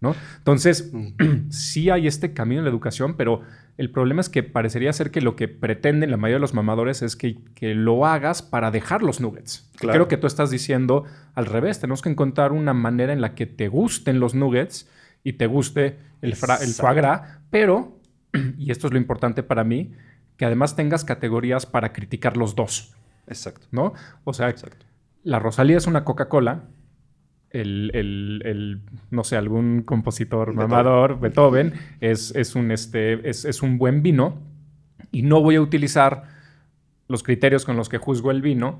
[SPEAKER 3] ¿No? Entonces, sí hay este camino en la educación, pero el problema es que parecería ser que lo que pretenden la mayoría de los mamadores es que, que lo hagas para dejar los nuggets.
[SPEAKER 4] Claro.
[SPEAKER 3] Creo que tú estás diciendo al revés. Tenemos que encontrar una manera en la que te gusten los nuggets y te guste el, fra- el foie gras, pero, y esto es lo importante para mí, que además tengas categorías para criticar los dos,
[SPEAKER 4] Exacto.
[SPEAKER 3] ¿no? O sea,
[SPEAKER 4] Exacto.
[SPEAKER 3] la Rosalía es una Coca-Cola. El, el- el, no sé, algún compositor
[SPEAKER 4] Beethoven.
[SPEAKER 3] mamador, Beethoven, es, es un, este, es, es un buen vino. Y no voy a utilizar los criterios con los que juzgo el vino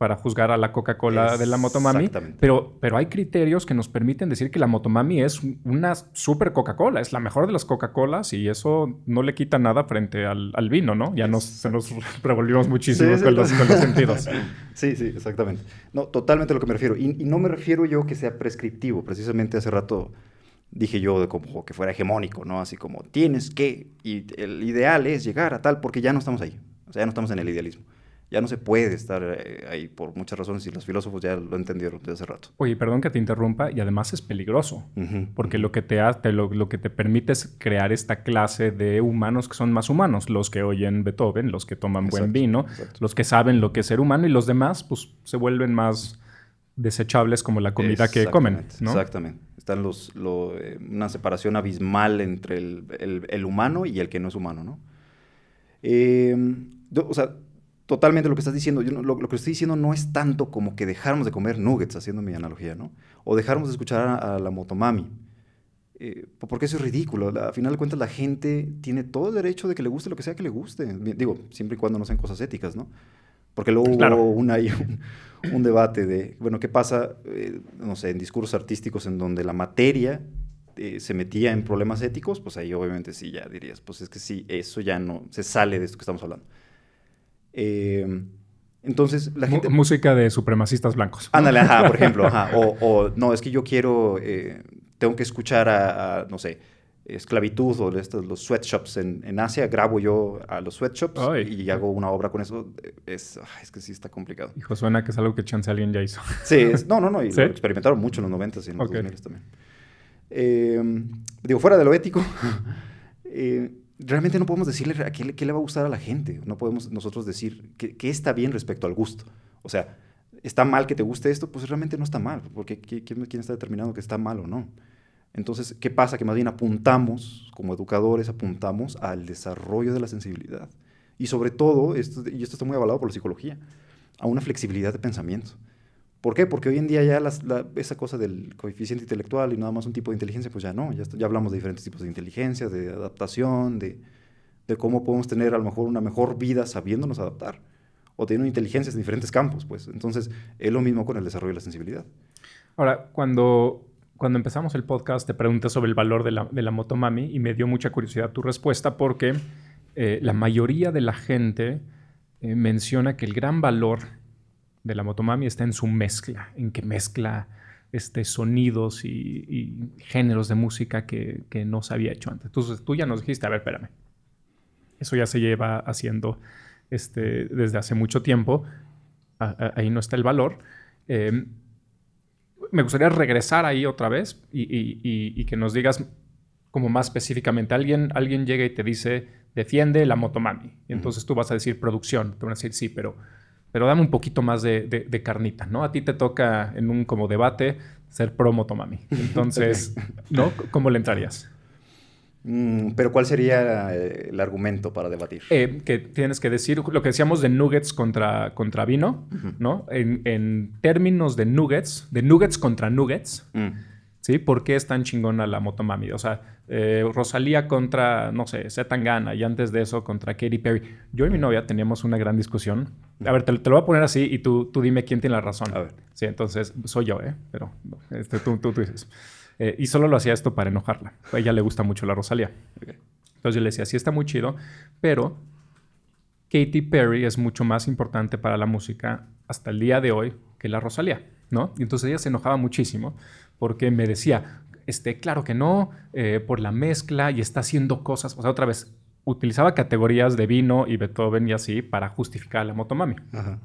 [SPEAKER 3] para juzgar a la Coca-Cola de la Motomami.
[SPEAKER 4] Exactamente.
[SPEAKER 3] Pero, pero hay criterios que nos permiten decir que la Motomami es una super Coca-Cola, es la mejor de las Coca-Colas y eso no le quita nada frente al, al vino, ¿no? Ya nos, se nos revolvimos muchísimo
[SPEAKER 4] Sí, sí,
[SPEAKER 3] con, los, con los sentidos.
[SPEAKER 4] Sí, sí, exactamente. No, totalmente a lo que me refiero. Y, y no me refiero yo que sea prescriptivo. Precisamente hace rato dije yo de como que fuera hegemónico, ¿no? Así como tienes que, y el ideal es llegar a tal, porque ya no estamos ahí. O sea, ya no estamos en el idealismo. Ya no se puede estar eh, ahí por muchas razones y los filósofos ya lo entendieron desde hace rato.
[SPEAKER 3] Oye, perdón que te interrumpa, y además es peligroso, porque lo que, te ha- te- lo, lo que te permite es crear esta clase de humanos que son más humanos, los que oyen Beethoven, los que toman buen vino,
[SPEAKER 4] exacto.
[SPEAKER 3] los que saben lo que es ser humano, y los demás, pues, se vuelven más desechables como la comida que comen,
[SPEAKER 4] Exactamente,
[SPEAKER 3] ¿no?
[SPEAKER 4] Exactamente. Están los, lo, eh, una separación abismal entre el, el- el humano y el que no es humano, ¿no? Eh, o sea, totalmente lo que estás diciendo, yo no- lo, lo que estoy diciendo no es tanto como que dejáramos de comer nuggets, haciendo mi analogía, ¿no? O dejáramos de escuchar a, a la motomami. Eh, po- porque eso es ridículo. La- a final de cuentas, la gente tiene todo el derecho de que le guste lo que sea que le guste. Digo, siempre y cuando no sean cosas éticas, ¿no? Porque luego
[SPEAKER 3] Claro.
[SPEAKER 4] hubo una, ahí un, un debate de, bueno, ¿qué pasa, eh, no sé, en discursos artísticos en donde la materia eh, se metía en problemas éticos? Pues ahí obviamente sí, ya dirías, pues es que sí, eso ya no, se sale de esto que estamos hablando. Eh, entonces, la gente...
[SPEAKER 3] música de supremacistas blancos.
[SPEAKER 4] Ándale, ajá, por ejemplo, ajá. O, o, no, es que yo quiero, eh, tengo que escuchar a, a, no sé, esclavitud o estos, los sweatshops en, en Asia, grabo yo a los sweatshops
[SPEAKER 3] Ay.
[SPEAKER 4] y hago una obra con eso. Es, que sí está complicado.
[SPEAKER 3] Hijo, suena que es algo que chance alguien ya hizo.
[SPEAKER 4] Sí, es- no, no, no, y
[SPEAKER 3] ¿Sí?
[SPEAKER 4] lo experimentaron mucho en los 90 y en los
[SPEAKER 3] Ok.
[SPEAKER 4] 2000 también. Eh, digo, fuera de lo ético, eh, realmente no podemos decirle a qué, le- va a gustar a la gente. No podemos nosotros decir qué está bien respecto al gusto. O sea, ¿está mal que te guste esto? Pues realmente no está mal, porque ¿qui- ¿quién, quién está determinando que está mal o no? Entonces, ¿qué pasa? Que más bien apuntamos, como educadores, apuntamos al desarrollo de la sensibilidad. Y sobre todo, esto, y esto está muy avalado por la psicología, a una flexibilidad de pensamiento. ¿Por qué? Porque hoy en día ya esa cosa del coeficiente intelectual y nada más un tipo de inteligencia, pues ya no, ya, hablamos de diferentes tipos de inteligencia, de adaptación, de, de cómo podemos tener a lo mejor una mejor vida sabiéndonos adaptar, o teniendo inteligencias en diferentes campos, pues. Entonces, es lo mismo con el desarrollo de la sensibilidad.
[SPEAKER 3] Ahora, cuando, cuando empezamos el podcast, te pregunté sobre el valor de la, de la motomami y me dio mucha curiosidad tu respuesta porque eh, la mayoría de la gente eh, menciona que el gran valor de la motomami está en su mezcla, en que mezcla este, sonidos y, y géneros de música que, que no se había hecho antes. Entonces tú ya nos dijiste, a ver, espérame, eso ya se lleva haciendo este, desde hace mucho tiempo, A- a- ahí no está el valor. Eh, me gustaría regresar ahí otra vez y, y- y- y que nos digas como más específicamente. Alguien, alguien llega y te dice, defiende la motomami. Y entonces tú vas a decir producción. Te van a decir, sí, pero, pero dame un poquito más de, de- de carnita, ¿no? A ti te toca en un como debate ser pro motomami. Entonces, ¿no? ¿Cómo le entrarías?
[SPEAKER 4] Mm, pero ¿cuál sería eh, el argumento para debatir?
[SPEAKER 3] Eh, que tienes que decir lo que decíamos de nuggets contra, contra vino. ¿no? En, en términos de nuggets, de nuggets contra nuggets,
[SPEAKER 4] Mm.
[SPEAKER 3] ¿Sí? ¿Por qué es tan chingona la Motomami? O sea, eh, Rosalía contra, no sé, Zetangana y antes de eso contra Katy Perry. Yo y mi novia teníamos una gran discusión. A ver, te, te lo voy a poner así y tú, tú dime quién tiene la razón.
[SPEAKER 4] A ver.
[SPEAKER 3] Sí, entonces soy yo, ¿eh? Pero este, tú, tú, tú dices. Eh, y solo lo hacía esto para enojarla. A ella le gusta mucho la Rosalía. Entonces yo le decía, sí está muy chido, pero Katy Perry es mucho más importante para la música hasta el día de hoy que la Rosalía, ¿no? Y entonces ella se enojaba muchísimo porque me decía, este, claro que no, eh, por la mezcla y está haciendo cosas, o sea, otra vez, utilizaba categorías de vino y Beethoven y así para justificar la motomami.
[SPEAKER 4] Ajá.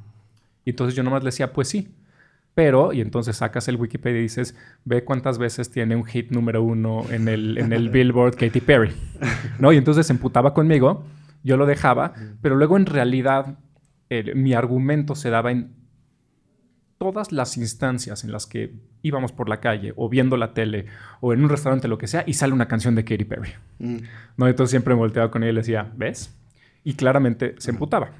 [SPEAKER 3] Y entonces yo nomás le decía, pues sí, Pero, y entonces sacas el Wikipedia y dices, ve cuántas veces tiene un hit número uno en el, en el Billboard Katy Perry. ¿No? Y entonces se emputaba conmigo, yo lo dejaba, pero luego en realidad el- mi argumento se daba en todas las instancias en las que íbamos por la calle o viendo la tele o en un restaurante, lo que sea, y sale una canción de Katy Perry.
[SPEAKER 4] Mm.
[SPEAKER 3] ¿no? Entonces siempre me volteaba con ella y le decía, ¿ves? Y claramente se emputaba.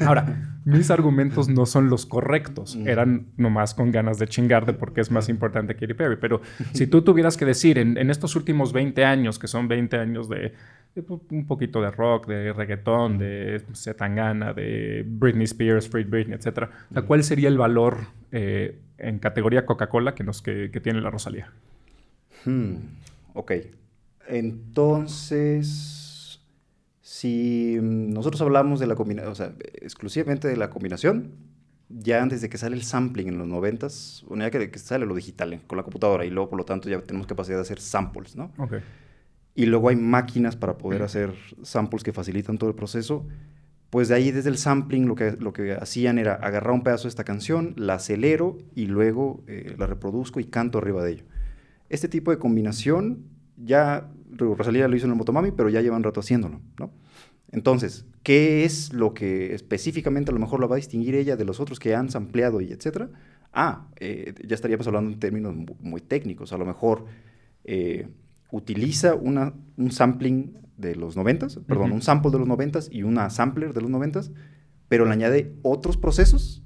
[SPEAKER 3] Ahora, mis argumentos no son los correctos. Eran nomás con ganas de chingarte porque es más importante Katy Perry. Pero si tú tuvieras que decir en, en estos últimos 20 años, que son 20 años de, de un poquito de rock, de reggaetón, de Zetangana, de Britney Spears, Free Britney, etc. O sea, ¿Cuál sería el valor eh, en categoría Coca-Cola que, nos, que, que tiene la Rosalía?
[SPEAKER 4] Hmm, ok. Entonces, si mm, nosotros hablamos de la combinación, o sea, exclusivamente de la combinación, ya antes de que sale el sampling en los noventas, bueno, ya que, que sale lo digital con la computadora y luego, por lo tanto, ya tenemos capacidad de hacer samples, ¿no? Y luego hay máquinas para poder hacer samples que facilitan todo el proceso. Pues de ahí desde el sampling lo que, lo que hacían era agarrar un pedazo de esta canción, la acelero y luego eh, la reproduzco y canto arriba de ello. Este tipo de combinación ya, Rosalía lo hizo en el Motomami, pero ya llevan rato haciéndolo, ¿no? Entonces, ¿qué es lo que específicamente a lo mejor la va a distinguir ella de los otros que han sampleado y etcétera? Ah, eh, ya estaríamos hablando en términos mu- muy técnicos. A lo mejor eh, utiliza una, un sampling de los noventas, perdón, un sample de los noventas y una sampler de los noventas, pero le añade otros procesos,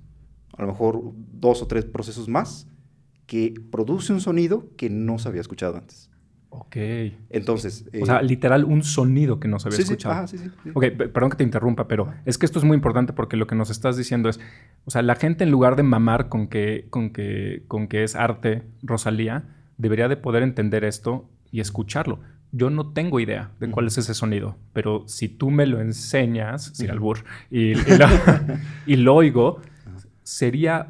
[SPEAKER 4] a lo mejor dos o tres procesos más, que produce un sonido que no se había escuchado antes.
[SPEAKER 3] Ok.
[SPEAKER 4] Entonces...
[SPEAKER 3] O sea,
[SPEAKER 4] eh,
[SPEAKER 3] literal, un sonido que no se había
[SPEAKER 4] sí, sí,
[SPEAKER 3] escuchado.
[SPEAKER 4] ajá, sí, sí, sí.
[SPEAKER 3] Ok, pe- perdón que te interrumpa, pero es que esto es muy importante porque lo que nos estás diciendo es, o sea, la gente en lugar de mamar con que, con que, con que es arte Rosalía, debería de poder entender esto y escucharlo. Yo no tengo idea de cuál es ese sonido, pero si tú me lo enseñas, sin albur, y, y lo, y lo oigo, sería,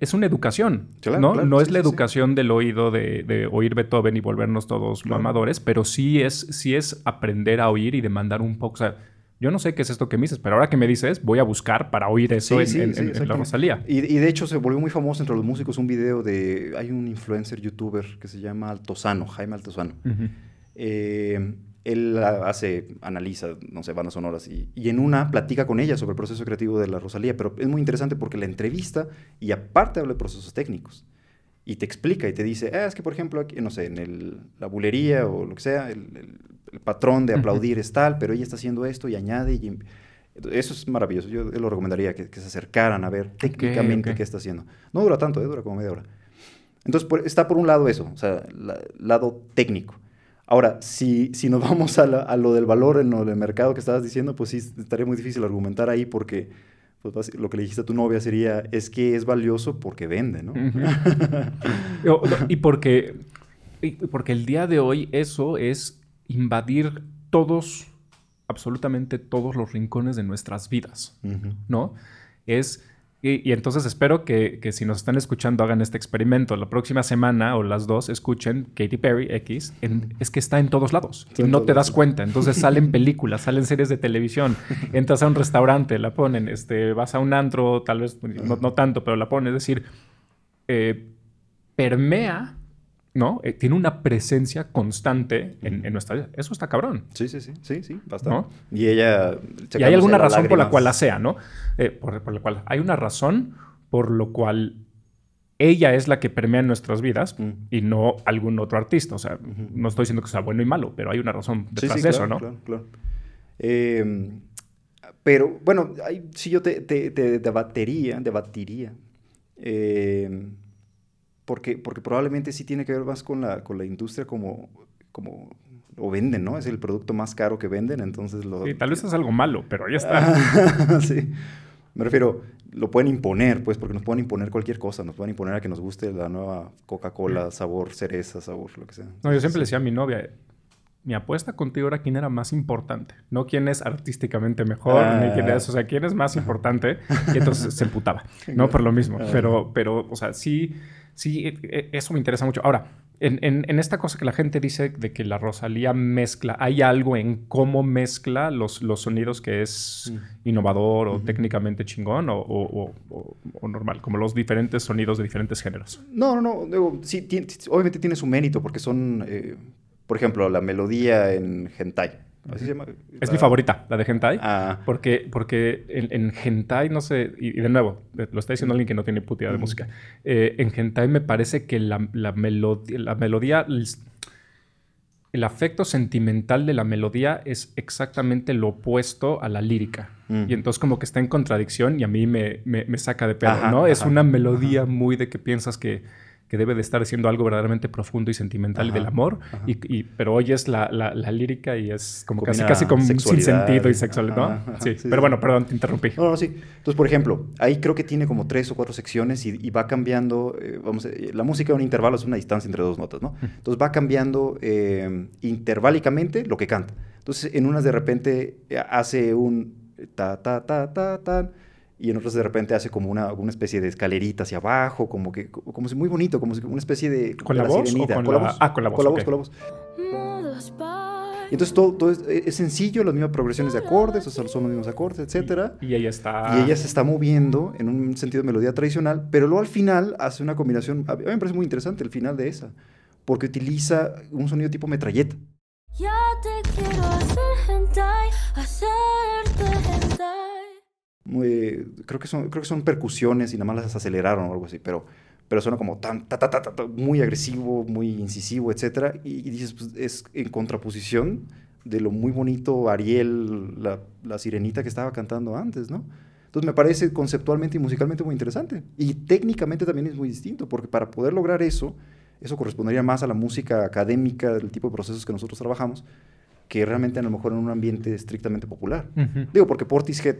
[SPEAKER 3] es una educación,
[SPEAKER 4] Claro,
[SPEAKER 3] ¿no?
[SPEAKER 4] claro,
[SPEAKER 3] no
[SPEAKER 4] sí,
[SPEAKER 3] es la
[SPEAKER 4] sí.
[SPEAKER 3] educación del oído de, de oír Beethoven y volvernos todos mamadores, pero sí es, sí es aprender a oír y demandar un poco, o sea, yo no sé qué es esto que me dices, pero ahora que me dices, voy a buscar para oír eso en,
[SPEAKER 4] Sí, sí,
[SPEAKER 3] en-
[SPEAKER 4] sí,
[SPEAKER 3] en- en la. Rosalía.
[SPEAKER 4] Y, y de hecho se volvió muy famoso entre los músicos un video de... Hay un influencer youtuber que se llama Altozano, Jaime Altozano. Eh, él hace, analiza, no sé, bandas sonoras y, y en una platica con ella sobre el proceso creativo de la Rosalía, pero es muy interesante porque la entrevista y aparte habla de procesos técnicos y te explica y te dice, "Ah, es que por ejemplo, aquí, no sé, en el- la bulería o lo que sea, el, el- el patrón de aplaudir es tal, pero ella está haciendo esto y añade y... Eso es maravilloso. Yo lo recomendaría que, que se acercaran a ver técnicamente qué está haciendo. No dura tanto, ¿eh? dura como media hora. Entonces, por- está por un lado eso, o sea, la- lado técnico. Ahora, si, si nos vamos a, la- a lo del valor en lo del mercado que estabas diciendo, pues sí, estaría muy difícil argumentar ahí porque pues, lo que le dijiste a tu novia sería, es que es valioso porque vende, ¿no?
[SPEAKER 3] Y porque, y porque el día de hoy eso es invadir todos, absolutamente todos los rincones de nuestras vidas. ¿no? Es, y, y entonces espero que, que si nos están escuchando hagan este experimento. La próxima semana o las dos escuchen Katy Perry X. en- es que está en todos lados y no te das cuenta. Entonces salen películas, salen series de televisión. Entras a un restaurante, la ponen. Este, vas a un antro, tal vez no, no tanto, pero la ponen. Es decir, eh, permea, ¿no? Eh, tiene una presencia constante en, en nuestra vida. Eso está cabrón.
[SPEAKER 4] Sí, sí, sí, sí, sí, bastante.
[SPEAKER 3] ¿No?
[SPEAKER 4] Y ella...
[SPEAKER 3] Y hay alguna razón por la cual la sea, ¿no? Eh, por, por la cual hay una razón por lo cual ella es la que permea en nuestras vidas
[SPEAKER 4] Mm.
[SPEAKER 3] y no algún otro artista. O sea, no estoy diciendo que sea bueno y malo, pero hay una razón detrás
[SPEAKER 4] sí,
[SPEAKER 3] de
[SPEAKER 4] claro,
[SPEAKER 3] eso, ¿no?
[SPEAKER 4] Claro, claro. Eh, pero, bueno, sí yo te, te- te debatiría, debatiría, eh, porque, porque probablemente sí tiene que ver más con la, con la industria como, como lo venden, ¿no? Es el producto más caro que venden, entonces lo...
[SPEAKER 3] Sí, tal vez es algo malo, pero ahí está.
[SPEAKER 4] sí. Me refiero, lo pueden imponer, pues, porque nos pueden imponer cualquier cosa. Nos pueden imponer a que nos guste la nueva Coca-Cola, sabor cereza, sabor, lo que sea.
[SPEAKER 3] No, yo siempre le decía a mi novia, mi apuesta contigo era quién era más importante, no quién es artísticamente mejor, ni quién es, o sea, quién es más importante. Y entonces se emputaba, ¿no? Por lo mismo.
[SPEAKER 4] Ah.
[SPEAKER 3] Pero, pero, o sea, sí, sí, e- e- eso me interesa mucho. Ahora, en, en- en esta cosa que la gente dice de que la Rosalía mezcla, ¿hay algo en cómo mezcla los, los sonidos que es innovador o técnicamente chingón o, o- o- o- o normal? Como los diferentes sonidos de diferentes géneros.
[SPEAKER 4] No, no, no. digo, sí, obviamente tiene su mérito porque son, eh, por ejemplo, la melodía en hentai. ¿Así se llama?
[SPEAKER 3] Es mi favorita, la de Hentai.
[SPEAKER 4] Ah.
[SPEAKER 3] Porque, porque en, en Hentai, no sé, y, y de nuevo, lo está diciendo alguien que no tiene puta idea de música. Eh, en Hentai me parece que la, la, melodía, la melodía, el, afecto sentimental de la melodía es exactamente lo opuesto a la lírica. Y entonces como que está en contradicción y a mí me, me- me saca de pedo,
[SPEAKER 4] Ajá,
[SPEAKER 3] ¿no? Es una melodía muy de que piensas que, que debe de estar haciendo algo verdaderamente profundo y sentimental
[SPEAKER 4] Ajá,
[SPEAKER 3] del amor, y, y- pero oyes la, la, la lírica y es como casi,
[SPEAKER 4] Combina
[SPEAKER 3] casi como sin sentido y sexual, ¿no?
[SPEAKER 4] ajá, ajá,
[SPEAKER 3] sí,
[SPEAKER 4] sí,
[SPEAKER 3] pero bueno, perdón, te interrumpí.
[SPEAKER 4] No, no, sí. Entonces, por ejemplo, ahí creo que tiene como tres o cuatro secciones y, y va cambiando, eh, vamos, eh, la música en un intervalo es una distancia entre dos notas, ¿no? Entonces va cambiando eh, intervalicamente lo que canta. Entonces, en unas de repente eh, hace un ta, ta, ta, ta, tan, y en otras de repente hace como una, una especie de escalerita hacia abajo, como que, como si muy bonito, como si una especie de...
[SPEAKER 3] ¿Con
[SPEAKER 4] de
[SPEAKER 3] la voz o con la- ah, con la voz,
[SPEAKER 4] Con la voz, con la voz. Y entonces todo, todo es, es sencillo, las mismas progresiones de acordes, o sea, son los mismos acordes, etcétera.
[SPEAKER 3] Y ella está...
[SPEAKER 4] Y ella se está moviendo en un sentido de melodía tradicional, pero luego al final hace una combinación, a mí me parece muy interesante el final de esa, porque utiliza un sonido tipo metralleta.
[SPEAKER 12] Ya te quiero hacer hentai, hacerte hentai.
[SPEAKER 4] Muy- creo, que son, creo que son percusiones y nada más las aceleraron o algo así, pero, pero suena como tan, ta, ta, ta, ta, muy agresivo, muy incisivo, etcétera. Y, y dices, pues, es en contraposición de lo muy bonito Ariel, la, la sirenita que estaba cantando antes, ¿no? Entonces me parece conceptualmente y musicalmente muy interesante. Y técnicamente también es muy distinto, porque para poder lograr eso, eso correspondería más a la música académica, del tipo de procesos que nosotros trabajamos, que realmente a lo mejor en un ambiente estrictamente popular.
[SPEAKER 3] Ujú.
[SPEAKER 4] Digo, porque Portishead...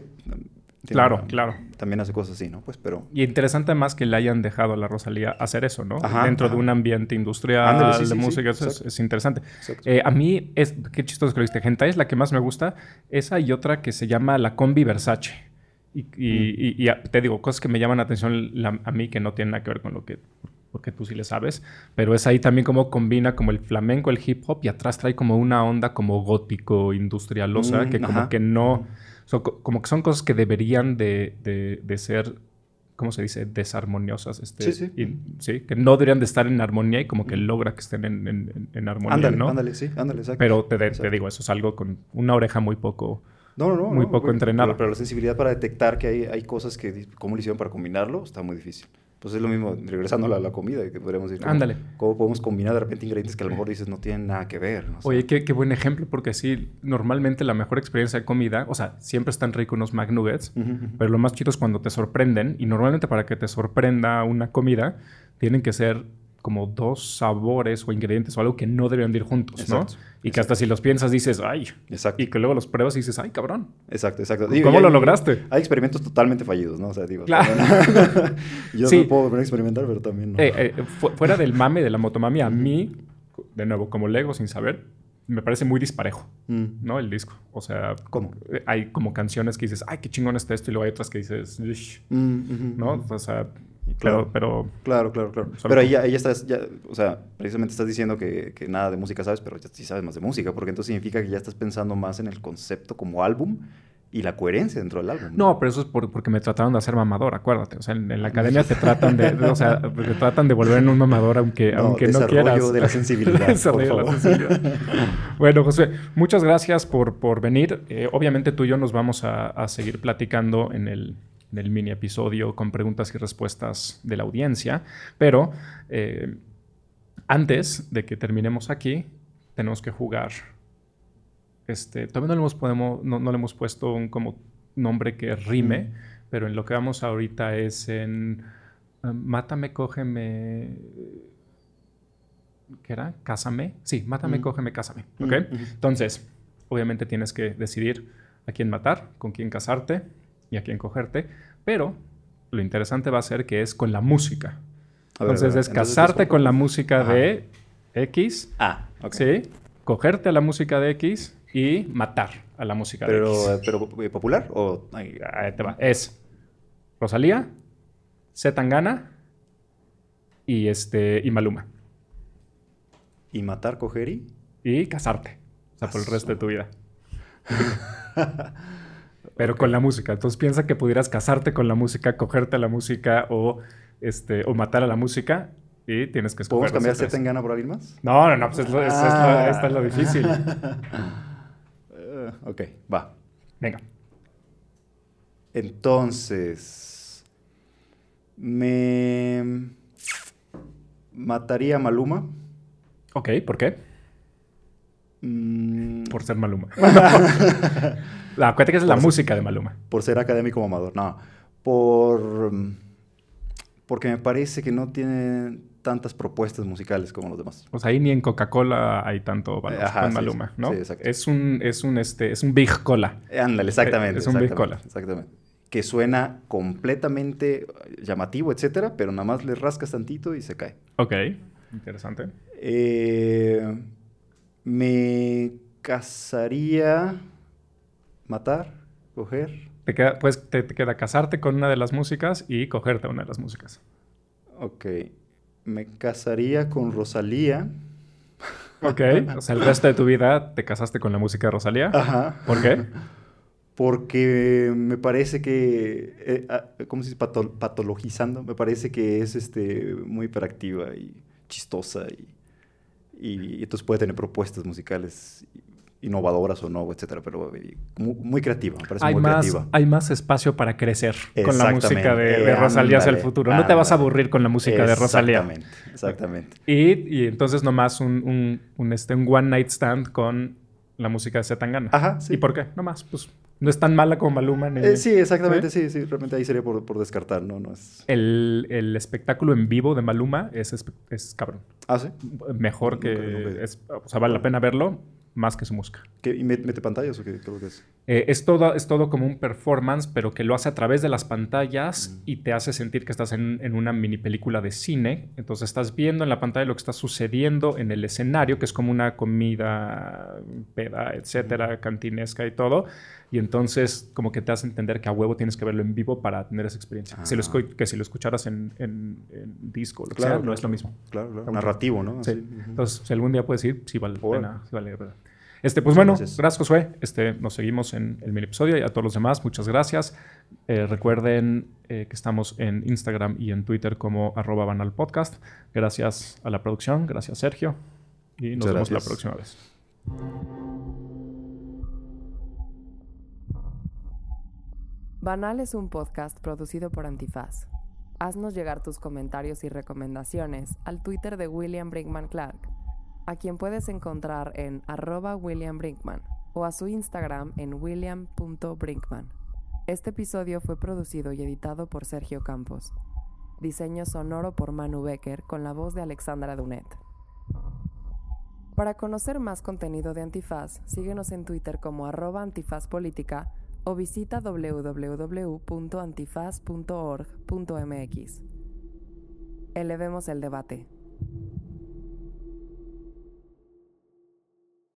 [SPEAKER 4] mm,
[SPEAKER 3] Claro,
[SPEAKER 4] una-
[SPEAKER 3] claro.
[SPEAKER 4] También hace cosas así, ¿no? Pues, pero...
[SPEAKER 3] Y interesante más que le hayan dejado a la Rosalía hacer eso, ¿no?
[SPEAKER 4] Ajá,
[SPEAKER 3] Dentro
[SPEAKER 4] ajá.
[SPEAKER 3] de un ambiente industrial
[SPEAKER 4] Ándale, sí,
[SPEAKER 3] de
[SPEAKER 4] sí,
[SPEAKER 3] música, eso es, interesante. Eh, a mí, es, qué chistoso que lo viste. Hentai es la que más me gusta. Esa y otra que se llama La Combi Versace. Y, y-
[SPEAKER 4] Mm.
[SPEAKER 3] y- y a- te digo, cosas que me llaman la atención la- a mí que no tienen nada que ver con lo que... Porque tú sí le sabes. Pero es ahí también como combina como el flamenco, el hip hop y atrás trae como una onda como gótico, industrialosa,
[SPEAKER 4] Mm,
[SPEAKER 3] que como que no... son co- como que son cosas que deberían de, de- de ser, ¿cómo se dice? Desarmoniosas. Este,
[SPEAKER 4] Sí, sí.
[SPEAKER 3] y- sí, que no deberían de estar en armonía y como que logra que estén en, en- armonía,
[SPEAKER 4] Ándale,
[SPEAKER 3] ¿no?
[SPEAKER 4] ándale, sí, ándale, exacto.
[SPEAKER 3] Pero te, de- te digo, eso es algo con una oreja muy poco...
[SPEAKER 4] No, no, no.
[SPEAKER 3] muy
[SPEAKER 4] no,
[SPEAKER 3] poco entrenada.
[SPEAKER 4] Pero, pero la sensibilidad para detectar que hay, hay cosas que, cómo lo hicieron para combinarlo, está muy difícil. Pues es lo mismo, regresando a la, comida, que podríamos decir. ¿cómo-
[SPEAKER 3] Ándale.
[SPEAKER 4] ¿Cómo podemos combinar de repente ingredientes que a lo mejor dices no tienen nada que ver?
[SPEAKER 3] Oye, qué, qué buen ejemplo, porque sí, normalmente la mejor experiencia de comida, o sea, siempre están ricos unos McNuggets,
[SPEAKER 4] ujú.
[SPEAKER 3] pero lo más chido es cuando te sorprenden, y normalmente para que te sorprenda una comida, tienen que ser como dos sabores o ingredientes o algo que no deberían de ir juntos,
[SPEAKER 4] Exacto,
[SPEAKER 3] ¿no? Y que hasta si los piensas dices, ay,
[SPEAKER 4] Exacto.
[SPEAKER 3] y que luego los pruebas y dices, ay, cabrón.
[SPEAKER 4] Exacto, exacto.
[SPEAKER 3] ¿Cómo
[SPEAKER 4] y
[SPEAKER 3] lo lograste?
[SPEAKER 4] Hay experimentos totalmente fallidos, ¿no? O sea, digo,
[SPEAKER 3] Claro.
[SPEAKER 4] también- yo
[SPEAKER 3] Sí.
[SPEAKER 4] no puedo a experimentar, pero también no.
[SPEAKER 3] Eh, eh, fu- fuera del mame de la motomami, a mí, de nuevo, como lego sin saber, me parece muy disparejo,
[SPEAKER 4] Mm.
[SPEAKER 3] ¿no? El disco. O sea,
[SPEAKER 4] ¿Cómo?
[SPEAKER 3] eh, hay como canciones que dices, ay, qué chingón está esto, y luego hay otras que dices,
[SPEAKER 4] Mm,
[SPEAKER 3] ¿no? O sea,
[SPEAKER 4] Claro.
[SPEAKER 3] pero, pero
[SPEAKER 4] Claro, claro, claro. Pero ahí estás, ya, o sea, precisamente estás diciendo que, que nada de música sabes, pero ya sí sabes más de música, porque entonces significa que ya estás pensando más en el concepto como álbum y la coherencia dentro del álbum.
[SPEAKER 3] No, pero eso es por- porque me trataron de hacer mamador, acuérdate. O sea, en, en la academia te tratan de, de- o sea, te tratan de volver en un mamador aunque
[SPEAKER 4] No,
[SPEAKER 3] aunque no quieras.
[SPEAKER 4] de la sensibilidad, por
[SPEAKER 3] de la
[SPEAKER 4] favor.
[SPEAKER 3] sensibilidad. bueno, José, muchas gracias por, por venir. Eh, obviamente tú y yo nos vamos a, a seguir platicando en el, en el mini episodio con preguntas y respuestas de la audiencia, pero eh, antes de que terminemos aquí, tenemos que jugar este, todavía no le hemos, podemos, no, no le hemos puesto un como nombre que rime, pero en lo que vamos ahorita es en eh, Mátame, cógeme. ¿Qué era? Cásame. Sí, mátame,
[SPEAKER 4] Mm.
[SPEAKER 3] cógeme, cásame. ¿Ok?
[SPEAKER 4] Mm.
[SPEAKER 3] Entonces, obviamente tienes que decidir a quién matar, con quién casarte y a quién cogerte, pero lo interesante va a ser que es con la música.
[SPEAKER 4] A
[SPEAKER 3] Entonces,
[SPEAKER 4] ver,
[SPEAKER 3] es
[SPEAKER 4] entonces,
[SPEAKER 3] casarte con la música
[SPEAKER 4] Ajá.
[SPEAKER 3] de X.
[SPEAKER 4] Ah, ok.
[SPEAKER 3] Sí. Cogerte a la música de X y matar a la música de X.
[SPEAKER 4] eh, pero eh, popular o ay,
[SPEAKER 3] Ahí te va. Es Rosalía, Z Tangana y este y Maluma.
[SPEAKER 4] Y matar, coger y...
[SPEAKER 3] Y casarte. O sea, por el resto de tu vida. Pero con la música. Entonces piensa que pudieras casarte con la música, cogerte a la música o, este, o matar a la música y tienes que escoger.
[SPEAKER 4] ¿Podemos cambiar
[SPEAKER 3] las tres.
[SPEAKER 4] Z en gana por alguien más?
[SPEAKER 3] No, no, no, pues es lo, es- es lo-
[SPEAKER 4] Ah.
[SPEAKER 3] esta es lo difícil.
[SPEAKER 4] Eh, ok, va.
[SPEAKER 3] Venga.
[SPEAKER 4] Entonces, me mataría a Maluma.
[SPEAKER 3] Ok, ¿por qué? Por ser Maluma. la, acuérdate que esa es la
[SPEAKER 4] ser-
[SPEAKER 3] música de Maluma.
[SPEAKER 4] por ser académico mamador. No, por porque me parece que no tiene tantas propuestas musicales como los demás.
[SPEAKER 3] O sea, ahí ni en Coca-Cola hay tanto valor
[SPEAKER 4] Ajá,
[SPEAKER 3] con Maluma,
[SPEAKER 4] sí,
[SPEAKER 3] ¿no?
[SPEAKER 4] sí, exacto.
[SPEAKER 3] es un, es un, este, es un Big Cola.
[SPEAKER 4] Eh, Ándale, exactamente.
[SPEAKER 3] Es un Big Cola.
[SPEAKER 4] Exactamente. Que suena completamente llamativo, etcétera, pero nada más le rascas tantito y se cae.
[SPEAKER 3] Ok, interesante.
[SPEAKER 4] Eh, me casaría, matar, coger.
[SPEAKER 3] Te queda, pues te, te queda casarte con una de las músicas y cogerte una de las músicas.
[SPEAKER 4] Ok. Me casaría con Rosalía.
[SPEAKER 3] Ok. o sea, el resto de tu vida te casaste con la música de Rosalía.
[SPEAKER 4] Ajá.
[SPEAKER 3] ¿Por qué?
[SPEAKER 4] Porque me parece que, eh, ah, ¿cómo se dice? Pato- patologizando, me parece que es este, muy hiperactiva y chistosa y, y, y entonces puede tener propuestas musicales innovadoras o no, etcétera, pero eh, muy, muy creativa, me parece
[SPEAKER 3] Hay
[SPEAKER 4] muy
[SPEAKER 3] más,
[SPEAKER 4] creativa.
[SPEAKER 3] hay más espacio para crecer con la música de, de
[SPEAKER 4] Eh,
[SPEAKER 3] Rosalía hacia el
[SPEAKER 4] ándale,
[SPEAKER 3] futuro. No te vas a aburrir con la música de Rosalía.
[SPEAKER 4] Exactamente, exactamente.
[SPEAKER 3] Y, y entonces nomás un, un, un, este, un one night stand con la música de Zetangana.
[SPEAKER 4] Ajá, sí.
[SPEAKER 3] ¿Y por qué? Nomás, pues no es tan mala como Maluma. ni-
[SPEAKER 4] Eh, sí, exactamente,
[SPEAKER 3] ¿Sí?
[SPEAKER 4] sí, sí, realmente ahí sería por, por descartar, ¿no? no es...
[SPEAKER 3] El, el espectáculo en vivo de Maluma es, es cabrón.
[SPEAKER 4] Ah, ¿sí?
[SPEAKER 3] Mejor que... Es- o sea, vale la pena verlo más que su música.
[SPEAKER 4] ¿Qué, ¿Y met- mete pantallas o qué creo que es?
[SPEAKER 3] Eh, es, todo, es todo como un performance, pero que lo hace a través de las pantallas y te hace sentir que estás en, en una mini película de cine. Entonces estás viendo en la pantalla lo que está sucediendo en el escenario, que es como una comida, peda, etcétera, cantinesca y todo. Y entonces como que te hace entender que a huevo tienes que verlo en vivo para tener esa experiencia. Si lo
[SPEAKER 4] Ah.
[SPEAKER 3] que si lo escucharas en, en- en disco lo que
[SPEAKER 4] Claro,
[SPEAKER 3] sea, no es lo mismo.
[SPEAKER 4] Claro, claro. Narrativo, ¿no?
[SPEAKER 3] Sí.
[SPEAKER 4] Así.
[SPEAKER 3] Entonces, si algún día puedes ir, sí vale la pena. sí vale la pena. Este, pues
[SPEAKER 4] Muchas
[SPEAKER 3] bueno,
[SPEAKER 4] gracias.
[SPEAKER 3] gracias Josué. Este, nos seguimos en el mini episodio y a todos los demás, muchas gracias. Eh, recuerden eh, que estamos en Instagram y en Twitter como arroba banal podcast. Gracias a la producción, gracias Sergio y nos
[SPEAKER 4] Muchas
[SPEAKER 3] vemos la próxima vez.
[SPEAKER 2] Banal es un podcast producido por Antifaz. Haznos llegar tus comentarios y recomendaciones al Twitter de William Brinkman Clark, a quien puedes encontrar en arroba William Brinkman o a su Instagram en william.brinkman. Este episodio fue producido y editado por Sergio Campos. Diseño sonoro por Manu Becker con la voz de Alexandra Dunet. Para conocer más contenido de Antifaz, síguenos en Twitter como arroba antifazpolítica o visita www.antifaz.org.mx. Elevemos el debate.